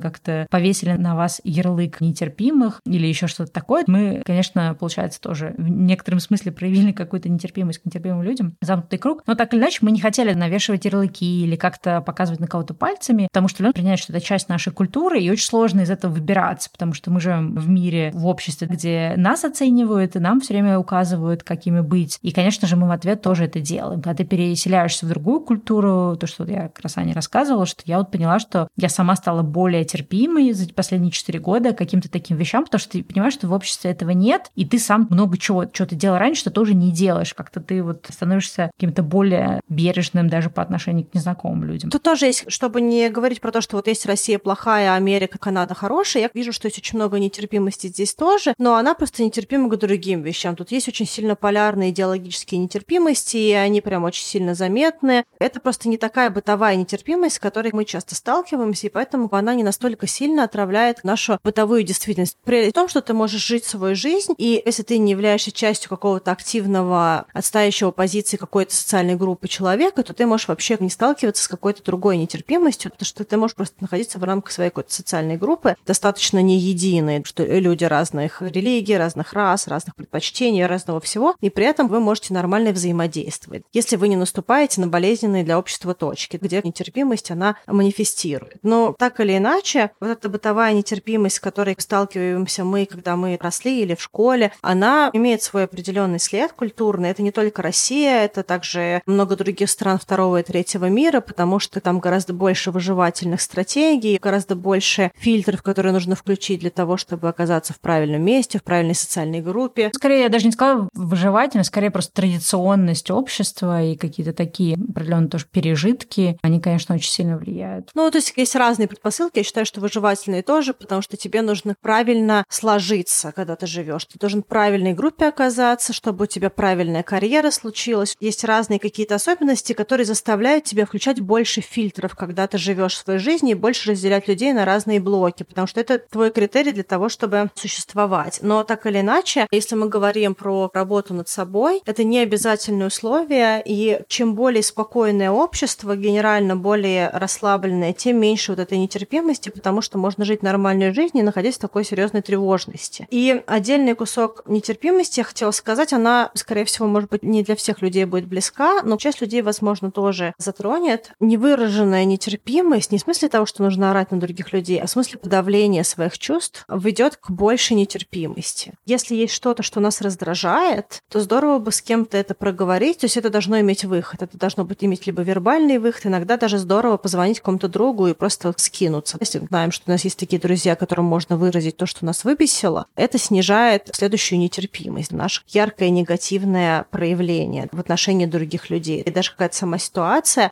как-то повесили на вас ярлык нетерпимых или еще что-то такое, мы, конечно, получается, тоже в некотором смысле проявили какую-то нетерпимость к нетерпимым людям, замкнутый круг, но так или иначе мы не хотели навешивать ярлыки или как-то показывать на кого-то пальцами, потому что люди принимают, что это часть нашей культуры, и очень сложно из этого выбираться, потому что мы живем в мире, в обществе, где нас оценивают и нам все время указывают, какими быть. И, конечно же, мы в ответ тоже это делаем. Когда ты переселяешься в другую культуру, то, что я как раз Аня рассказывала, что я вот поняла, что я сама стала более терпимой за последние четыре года каким-то таким вещам, потому что ты понимаешь, что в обществе этого нет, и ты сам много чего, что ты делал раньше, что тоже не делаешь. Как-то ты вот становишься каким-то более бережным даже по отношению к незнакомым людям. Тут тоже есть, чтобы не говорить про то, что вот есть Россия плохая, Америка, Канада хорошая, я вижу, что есть очень много нетерпимости здесь тоже, но она просто нетерпима к другим вещам. Тут есть очень сильно полярные идеологические нетерпимости, и они прям очень сильно заметны. Это просто не такая бытовая нетерпимость, с которой мы часто сталкиваемся, и поэтому она не настолько сильно отравляет нашу бытовую действительность. При том, что ты можешь жить свою жизнь, и если ты не являешься частью какого-то активного, отстающего позиции какой-то социальной группы человека, то ты можешь вообще не сталкиваться с какой-то другой нетерпимостью, потому что ты можешь просто находиться в рамках своей какой-то социальной группы, достаточно не единой, что люди разных религий, разных рас, разных предпочтений, разного всего, и при этом вы можете нормально взаимодействовать. Если вы не наступаете на болезненные для общества точки, где нетерпимость, она манифестирует. Но так или иначе, вот эта бытовая нетерпимость, с которой сталкиваемся мы, когда мы росли или в школе, она имеет свой определенный след культурный. Это не только Россия, это также много других стран второго и третьего мира, потому что там гораздо больше выживательных стратегий, гораздо больше фильтров, которые нужно включить для того, чтобы чтобы оказаться в правильном месте, в правильной социальной группе. Скорее, я даже не сказала выживательность, скорее просто традиционность общества и какие-то такие определенные тоже пережитки, они, конечно, очень сильно влияют. Ну, то есть есть разные предпосылки. Я считаю, что выживательные тоже, потому что тебе нужно правильно сложиться, когда ты живешь. Ты должен в правильной группе оказаться, чтобы у тебя правильная карьера случилась. Есть разные какие-то особенности, которые заставляют тебя включать больше фильтров, когда ты живешь своей жизни, и больше разделять людей на разные блоки, потому что это твой критерий для того, чтобы существовать. Но так или иначе, если мы говорим про работу над собой, это не обязательное условие, и чем более спокойное общество, генерально более расслабленное, тем меньше вот этой нетерпимости, потому что можно жить нормальной жизнью, находясь в такой серьезной тревожности. И отдельный кусок нетерпимости, я хотела сказать, она, скорее всего, может быть, не для всех людей будет близка, но часть людей, возможно, тоже затронет. Невыраженная нетерпимость, не в смысле того, что нужно орать на других людей, а в смысле подавления своих чувств, ведет к большей нетерпимости. Если есть что-то, что нас раздражает, то здорово бы с кем-то это проговорить, то есть это должно иметь выход. Это должно быть иметь либо вербальный выход, иногда даже здорово позвонить кому-то другу и просто скинуться. Если мы знаем, что у нас есть такие друзья, которым можно выразить то, что нас выбесило, это снижает следующую нетерпимость, наше яркое негативное проявление в отношении других людей. И даже какая-то сама ситуация,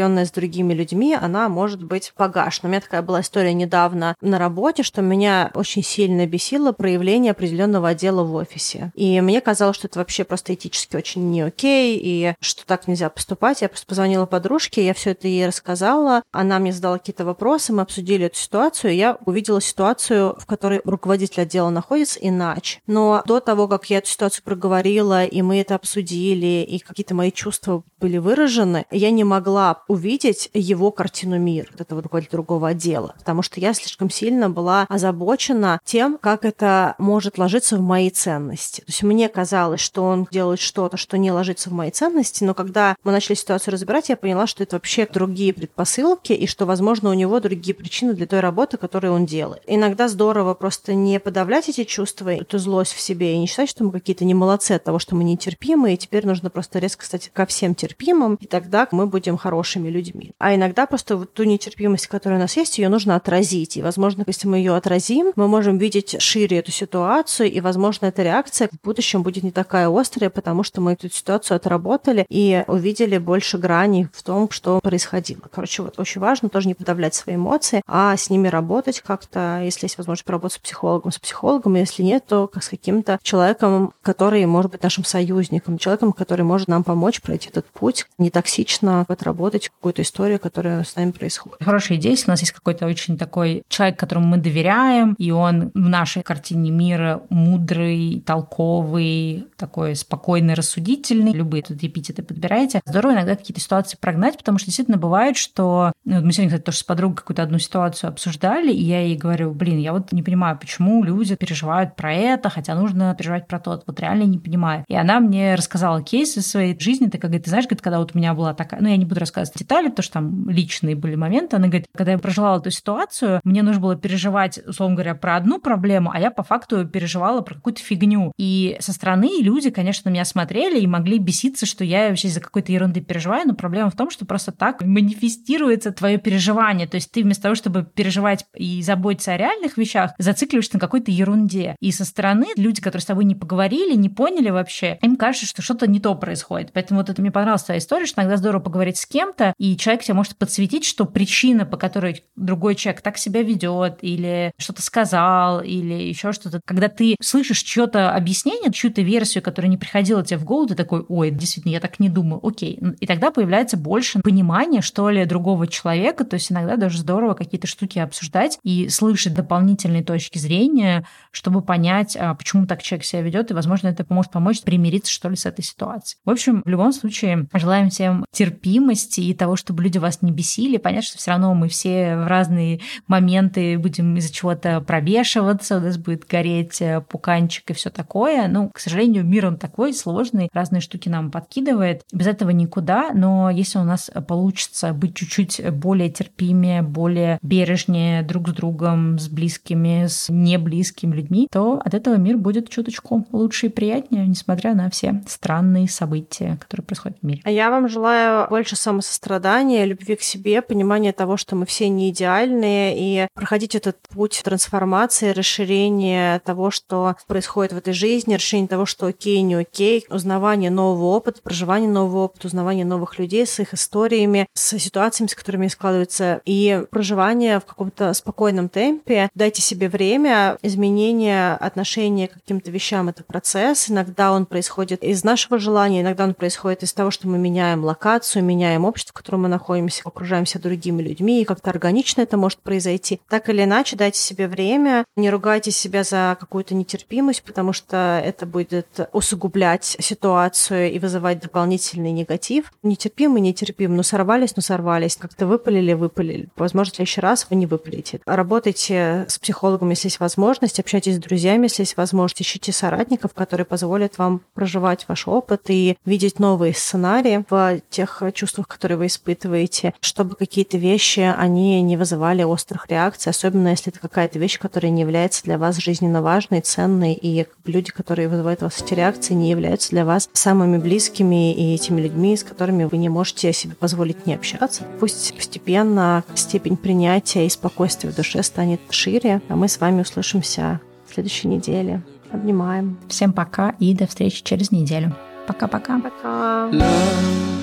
проговоренная с другими людьми, она может быть погашена. У меня такая была история недавно на работе, что меня очень сильно бесило проявление определенного отдела в офисе. И мне казалось, что это вообще просто этически очень не окей, и что так нельзя поступать. Я просто позвонила подружке, я все это ей рассказала, она мне задала какие-то вопросы, мы обсудили эту ситуацию, и я увидела ситуацию, в которой руководитель отдела находится иначе. Но до того, как я эту ситуацию проговорила, и мы это обсудили, и какие-то мои чувства были выражены, я не могла увидеть его картину мира, вот этого руководителя другого отдела, потому что я слишком сильно была озабочена тем, как это может ложиться в мои ценности. То есть мне казалось, что он делает что-то, что не ложится в мои ценности, но когда мы начали ситуацию разбирать, я поняла, что это вообще другие предпосылки, и что, возможно, у него другие причины для той работы, которую он делает. Иногда здорово просто не подавлять эти чувства, эту злость в себе, и не считать, что мы какие-то не молодцы от того, что мы нетерпимы, и теперь нужно просто резко стать ко всем терпимым, и тогда мы будем хорошими людьми. А иногда просто вот ту нетерпимость, которая у нас есть, ее нужно отразить. И, возможно, если мы ее отразим, мы можем видеть шире эту ситуацию, и, возможно, эта реакция в будущем будет не такая острая, потому что мы эту ситуацию отработали и увидели больше граней в том, что происходило. Короче, вот очень важно тоже не подавлять свои эмоции, а с ними работать как-то, если есть возможность поработать с психологом, с психологом, и если нет, то как с каким-то человеком, который может быть нашим союзником, человеком, который может нам помочь пройти этот путь, не токсично отработать какую-то историю, которая с нами происходит. Хорошая идея, если у нас есть какой-то очень такой человек, которому мы доверяем, и он в нашей картине мира мудрый, толковый, такой спокойный, рассудительный, любые тут эпитеты подбираете. Здорово иногда какие-то ситуации прогнать, потому что действительно бывает, что... Ну, мы сегодня, кстати, тоже с подругой какую-то одну ситуацию обсуждали, и я ей говорю, блин, я вот не понимаю, почему люди переживают про это, хотя нужно переживать про то. Вот реально не понимаю. И она мне рассказала кейс из своей жизни, такая, говорит, ты знаешь, когда вот у меня была такая... Ну, я не буду рассказывать детали, потому что там личные были моменты. Она говорит, когда я проживала эту ситуацию, мне нужно было переживать, условно говоря, про одну проблему, а я по факту переживала про какую-то фигню. И со стороны люди, конечно, меня смотрели и могли беситься, что я вообще за какой-то ерунды переживаю, но проблема в том, что просто так манифестируется твое переживание. То есть ты вместо того, чтобы переживать и заботиться о реальных вещах, зацикливаешься на какой-то ерунде. И со стороны люди, которые с тобой не поговорили, не поняли вообще, им кажется, что что-то не то происходит. Поэтому вот это мне понравилась твоя история, что иногда здорово поговорить с кем-то, и человек тебе может подсветить, что причина, по которой другой человек так себя ведет, или что-то сказал, или еще что-то. Когда ты слышишь чье-то объяснение, чью-то версию, которая не приходила тебе в голову, ты такой, ой, действительно, я так не думаю, окей. И тогда появляется больше понимания, что ли, другого человека, то есть иногда даже здорово какие-то штуки обсуждать и слышать дополнительные точки зрения, чтобы понять, а почему так человек себя ведет, и, возможно, это поможет помочь примириться, что ли, с этой ситуацией. В общем, в любом случае, желаем всем терпимости и того, чтобы люди вас не бесили. Понятно, что все равно мы все в разные моменты будем из-за чего-то пробешиваться, у нас будет гореть э, пуканчик и все такое. Ну, к сожалению, мир он такой сложный, разные штуки нам подкидывает. Без этого никуда, но если у нас получится быть чуть-чуть более терпимее, более бережнее друг с другом, с близкими, с неблизкими людьми, то от этого мир будет чуточку лучше и приятнее, несмотря на все странные события, которые происходят в мире. А я вам желаю больше самосострадания, любви к себе, понимания того, что мы все не идеальные, и проходить этот путь трансформации, расширения того, что происходит в этой жизни, расширения того, что окей, не окей, узнавание нового опыта, проживание нового опыта, узнавание новых людей с их историями, с ситуациями, с которыми складываются, и проживание в каком-то спокойном темпе. Дайте себе время, изменение отношения к каким-то вещам — это процесс. Иногда он происходит из нашего желания, иногда он происходит из того, что мы меняем локацию, меняем общество, в котором мы находимся, окружаемся другими людьми, и как-то органично это может произойти. Так или иначе, дайте себе время, не ругайте себя за какую-то нетерпимость, потому что это будет усугублять ситуацию и вызывать дополнительный негатив. Нетерпимы, нетерпимы, ну сорвались, ну сорвались, как-то выпалили, выпалили. Возможно, в следующий раз вы не выпалите. Работайте с психологом, если есть возможность, общайтесь с друзьями, если есть возможность, ищите соратников, которые позволят вам проживать ваш опыт и видеть новые сценарии в тех чувствах, которые вы испытываете, чтобы какие-то вещи, они не вызывали острых реакций, особенно если это какая-то вещь, которая не является для вас жизненно важной, ценной, и люди, которые вызывают у вас эти реакции, не являются для вас самыми близкими и этими людьми, с которыми вы не можете себе позволить не общаться. Пусть постепенно степень принятия и спокойствия в душе станет шире, а мы с вами услышимся в следующей неделе. Обнимаем. Всем пока и до встречи через неделю. Пока-пока. Пока. Love, I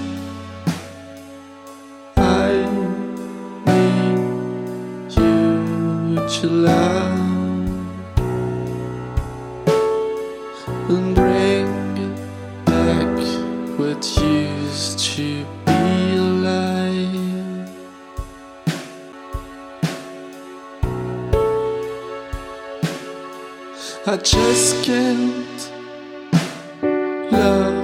to love and bring back what used to be alive. I just can't love